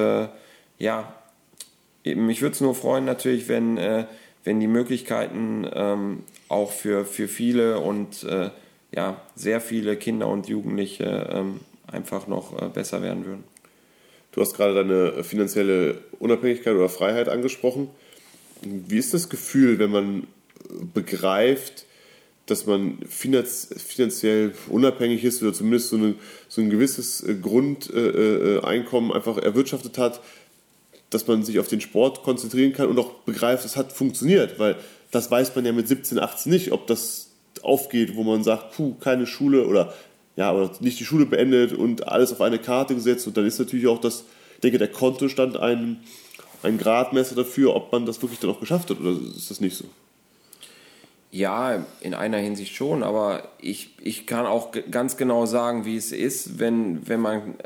ja, mich würde es nur freuen natürlich, wenn, wenn die Möglichkeiten ähm, auch für, für viele und ja, sehr viele Kinder und Jugendliche ähm, einfach noch äh, besser werden würden.
Du hast gerade deine finanzielle Unabhängigkeit oder Freiheit angesprochen. Wie ist das Gefühl, wenn man begreift, dass man finanziell unabhängig ist oder zumindest so, eine, so ein gewisses äh, Grundeinkommen einfach erwirtschaftet hat, dass man sich auf den Sport konzentrieren kann und auch begreift, es hat funktioniert, weil das weiß man ja mit 17, 18 nicht, ob das aufgeht, wo man sagt, puh, keine Schule oder ja, oder nicht die Schule beendet und alles auf eine Karte gesetzt. Und dann ist natürlich auch das, ich denke, der Kontostand ein, ein Gradmesser dafür, ob man das wirklich dann auch geschafft hat oder ist das nicht so?
Ja, in einer Hinsicht schon, aber ich, ich kann auch ganz genau sagen, wie es ist, wenn, wenn, man,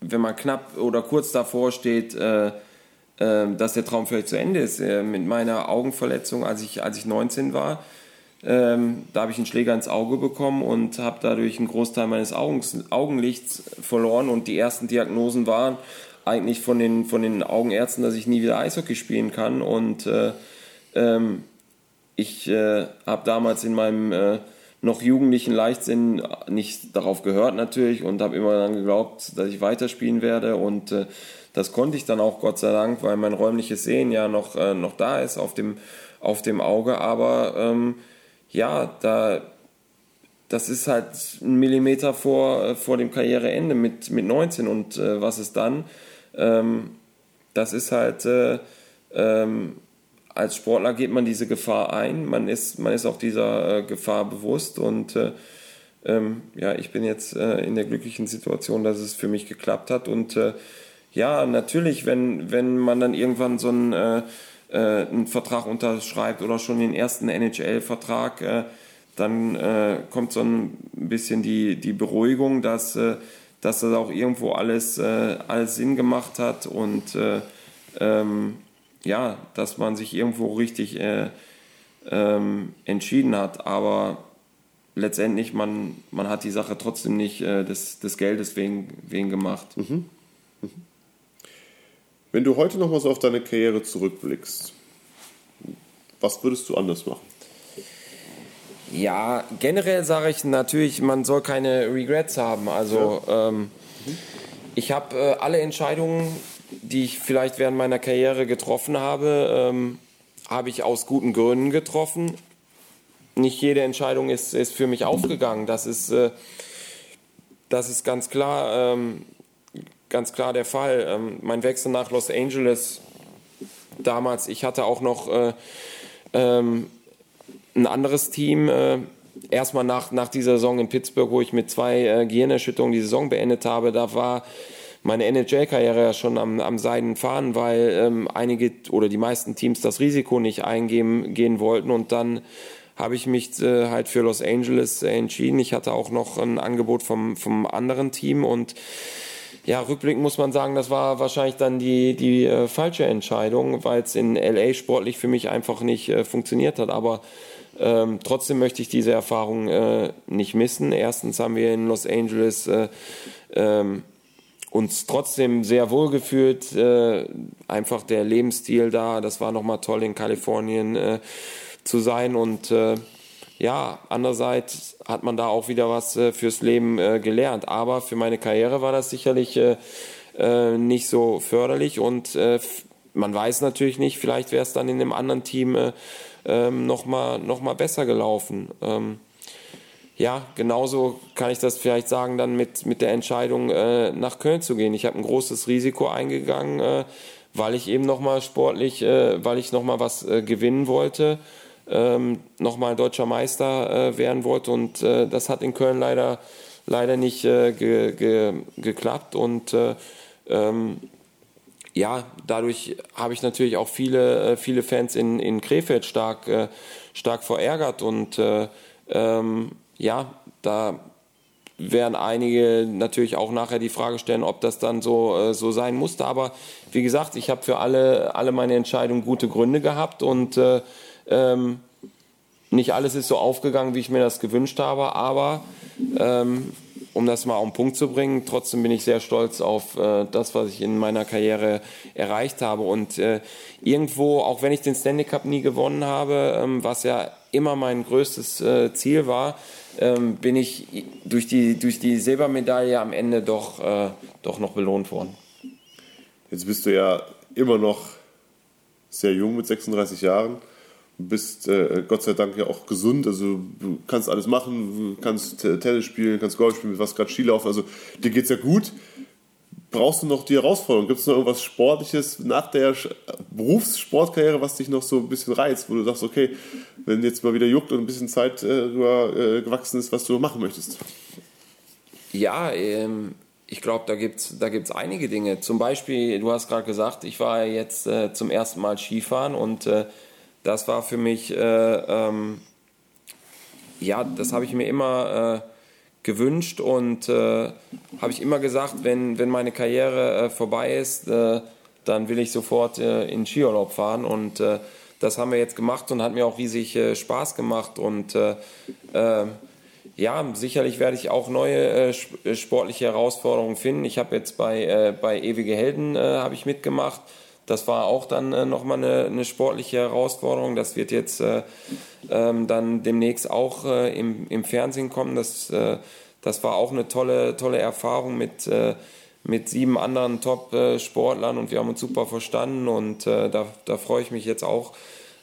wenn man knapp oder kurz davor steht, äh, äh, dass der Traum vielleicht zu Ende ist. Äh, mit meiner Augenverletzung, als ich, als ich 19 war, ähm, da habe ich einen Schläger ins Auge bekommen und habe dadurch einen Großteil meines Augens, Augenlichts verloren. Und die ersten Diagnosen waren eigentlich von den, von den Augenärzten, dass ich nie wieder Eishockey spielen kann. Und äh, ähm, ich äh, habe damals in meinem, äh, noch jugendlichen Leichtsinn nicht darauf gehört natürlich und habe immer dann geglaubt, dass ich weiterspielen werde und äh, das konnte ich dann auch Gott sei Dank, weil mein räumliches Sehen ja noch, äh, noch da ist auf dem, auf dem Auge, aber ähm, ja, da das ist halt ein Millimeter vor, äh, vor dem Karriereende mit, mit 19 und äh, was ist dann? Ähm, das ist halt, äh, ähm, als Sportler geht man diese Gefahr ein, man ist, man ist auch dieser äh, Gefahr bewusst und äh, ähm, ja, ich bin jetzt äh, in der glücklichen Situation, dass es für mich geklappt hat und ja, natürlich, wenn, wenn man dann irgendwann so einen, einen Vertrag unterschreibt oder schon den ersten NHL-Vertrag, dann äh, kommt so ein bisschen die, die Beruhigung, dass, äh, dass das auch irgendwo alles, äh, alles Sinn gemacht hat und äh, ähm, ja, dass man sich irgendwo richtig äh, ähm, entschieden hat. Aber letztendlich, man, man hat die Sache trotzdem nicht äh, des, des Geldes wegen, wegen gemacht. Mhm.
Wenn du heute nochmal so auf deine Karriere zurückblickst, was würdest du anders machen?
Ja, generell sage ich natürlich, man soll keine Regrets haben. Also ja. ähm, ich habe äh, alle Entscheidungen, die ich vielleicht während meiner Karriere getroffen habe, ähm, habe ich aus guten Gründen getroffen. Nicht jede Entscheidung ist, ist für mich aufgegangen. Das ist, äh, das ist ganz klar, ähm, ganz klar der Fall. Ähm, mein Wechsel nach Los Angeles damals, ich hatte auch noch äh, ähm, ein anderes Team. Äh, erstmal nach, nach dieser Saison in Pittsburgh, wo ich mit zwei äh, Gehirnerschütterungen die Saison beendet habe, da war meine NHL-Karriere ja schon am, am seiden weil ähm, einige oder die meisten Teams das Risiko nicht eingehen gehen wollten und dann habe ich mich äh, halt für Los Angeles entschieden. Ich hatte auch noch ein Angebot vom, vom anderen Team und ja, rückblickend muss man sagen, das war wahrscheinlich dann die, die äh, falsche Entscheidung, weil es in LA sportlich für mich einfach nicht äh, funktioniert hat. Aber ähm, trotzdem möchte ich diese Erfahrung äh, nicht missen. Erstens haben wir in Los Angeles äh, ähm, uns trotzdem sehr wohl gefühlt. Äh, einfach der Lebensstil da, das war nochmal toll in Kalifornien äh, zu sein. Und ja, andererseits hat man da auch wieder was äh, fürs Leben gelernt. Aber für meine Karriere war das sicherlich nicht so förderlich und man weiß natürlich nicht, vielleicht wäre es dann in einem anderen Team ähm, nochmal noch mal besser gelaufen. Ähm, ja, genauso kann ich das vielleicht sagen dann mit, mit der Entscheidung, äh, nach Köln zu gehen. Ich habe ein großes Risiko eingegangen, äh, weil ich eben nochmal sportlich, äh, weil ich nochmal was äh, gewinnen wollte, ähm, nochmal deutscher Meister äh, werden wollte. Und äh, das hat in Köln leider, leider nicht äh, ge, ge, geklappt. Und äh, ähm, ja, dadurch habe ich natürlich auch viele, äh, viele Fans in, in Krefeld stark, äh, stark verärgert. Und äh, ähm, ja, da werden einige natürlich auch nachher die Frage stellen, ob das dann so, so sein musste. Aber wie gesagt, ich habe für alle, alle meine Entscheidungen gute Gründe gehabt. Und ähm, nicht alles ist so aufgegangen, wie ich mir das gewünscht habe, aber ähm, um das mal auf den Punkt zu bringen, trotzdem bin ich sehr stolz auf äh, das, was ich in meiner Karriere erreicht habe. Und äh, irgendwo, auch wenn ich den Stanley Cup nie gewonnen habe, ähm, was ja immer mein größtes äh, Ziel war, ähm, bin ich durch die, durch die Silbermedaille am Ende doch, äh, doch noch belohnt worden.
Jetzt bist du ja immer noch sehr jung mit 36 Jahren bist äh, Gott sei Dank ja auch gesund, also du kannst alles machen, du kannst Tennis spielen, kannst Golf spielen, du warst gerade Skilaufen, also dir geht's ja gut. Brauchst du noch die Herausforderung? Gibt es noch irgendwas Sportliches nach der Berufssportkarriere, was dich noch so ein bisschen reizt, wo du sagst, okay, wenn jetzt mal wieder juckt und ein bisschen Zeit äh, äh, gewachsen ist, was du machen möchtest?
Ja, ähm, ich glaube, da gibt es da gibt's einige Dinge. Zum Beispiel, du hast gerade gesagt, ich war jetzt äh, zum ersten Mal Skifahren und das war für mich, äh, ähm, ja, das habe ich mir immer äh, gewünscht und äh, habe ich immer gesagt, wenn, wenn meine Karriere äh, vorbei ist, äh, dann will ich sofort äh, in Skiurlaub fahren und das haben wir jetzt gemacht und hat mir auch riesig Spaß gemacht und ja, sicherlich werde ich auch neue sportliche Herausforderungen finden. Ich habe jetzt bei, bei Ewige Helden habe ich mitgemacht das war auch dann äh, nochmal eine, eine sportliche Herausforderung. Das wird jetzt äh, ähm, dann demnächst auch äh, im, im Fernsehen kommen. Das, äh, das war auch eine tolle, tolle Erfahrung mit, äh, mit sieben anderen Top-Sportlern und wir haben uns super verstanden und äh, da, da freue ich mich jetzt auch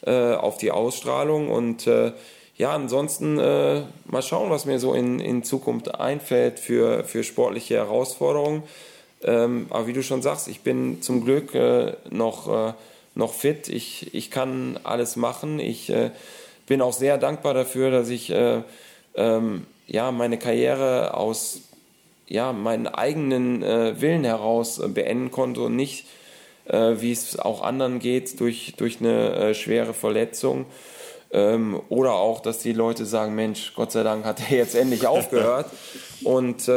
äh, auf die Ausstrahlung und äh, ja, ansonsten äh, mal schauen, was mir so in, in Zukunft einfällt für, für sportliche Herausforderungen. Ähm, aber wie du schon sagst, ich bin zum Glück äh, noch, äh, noch fit. Ich, ich kann alles machen. Ich äh, bin auch sehr dankbar dafür, dass ich äh, ähm, ja, meine Karriere aus ja, meinen eigenen äh, Willen heraus äh, beenden konnte und nicht, wie es auch anderen geht, durch, durch eine schwere Verletzung. Ähm, oder auch, dass die Leute sagen, Mensch, Gott sei Dank hat er jetzt endlich aufgehört. Und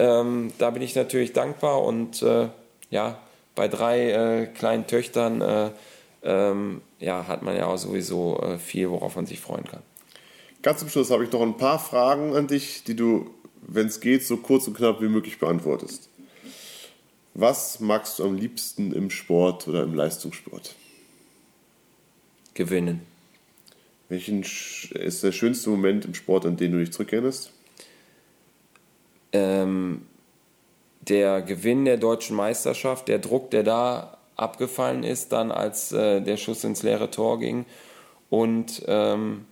ähm, da bin ich natürlich dankbar und äh, ja, bei drei äh, kleinen Töchtern äh, ähm, ja, hat man ja auch sowieso äh, viel, worauf man sich freuen kann.
Ganz zum Schluss habe ich noch ein paar Fragen an dich, die du, wenn es geht, so kurz und knapp wie möglich beantwortest. Was magst du am liebsten im Sport oder im Leistungssport?
Gewinnen.
Welchen ist der schönste Moment im Sport, an den du dich zurückerinnerst?
Ähm, der Gewinn der deutschen Meisterschaft, der Druck, der da abgefallen ist, dann als äh, der Schuss ins leere Tor ging und ähm,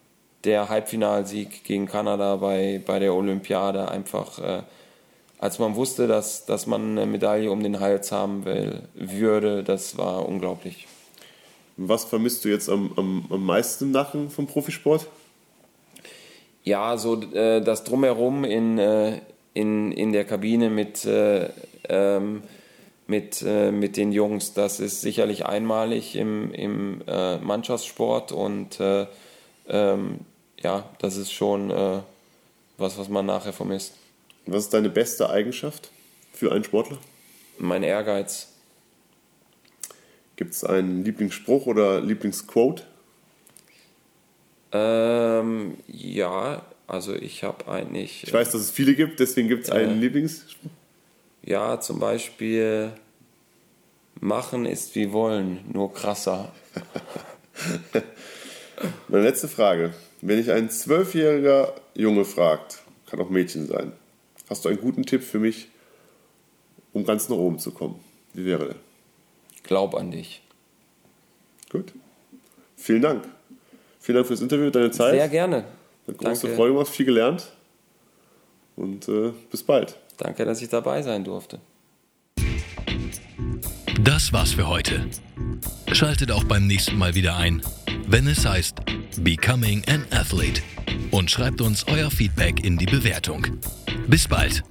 der Halbfinalsieg gegen Kanada bei, bei der Olympiade einfach, äh, als man wusste, dass, dass man eine Medaille um den Hals haben will, würde, das war unglaublich.
Was vermisst du jetzt am, am, am meisten im Nachen vom Profisport?
Ja, so äh, das Drumherum in, äh, in, in der Kabine mit, äh, ähm, mit, äh, mit den Jungs. Das ist sicherlich einmalig im, im äh, Mannschaftssport und äh, ähm, ja, das ist schon äh, was, was man nachher vermisst.
Was ist deine beste Eigenschaft für einen Sportler?
Mein Ehrgeiz.
Gibt es einen Lieblingsspruch oder Lieblingsquote?
Ähm, ja, also ich habe eigentlich.
Ich weiß, dass es viele gibt, deswegen gibt es einen äh, Lieblingsspruch.
Ja, zum Beispiel machen ist wie wollen, nur krasser.
Meine letzte Frage. Wenn ich ein zwölfjähriger Junge fragt, kann auch Mädchen sein, hast du einen guten Tipp für mich, um ganz nach oben zu kommen? Wie wäre der?
Glaub an dich.
Gut. Vielen Dank. Vielen Dank fürs Interview, deine Zeit.
Sehr gerne.
Eine große Danke. Freude gemacht, viel gelernt. Und äh, bis bald.
Danke, dass ich dabei sein durfte.
Das war's für heute. Schaltet auch beim nächsten Mal wieder ein, wenn es heißt Becoming an Athlete. Und schreibt uns euer Feedback in die Bewertung. Bis bald.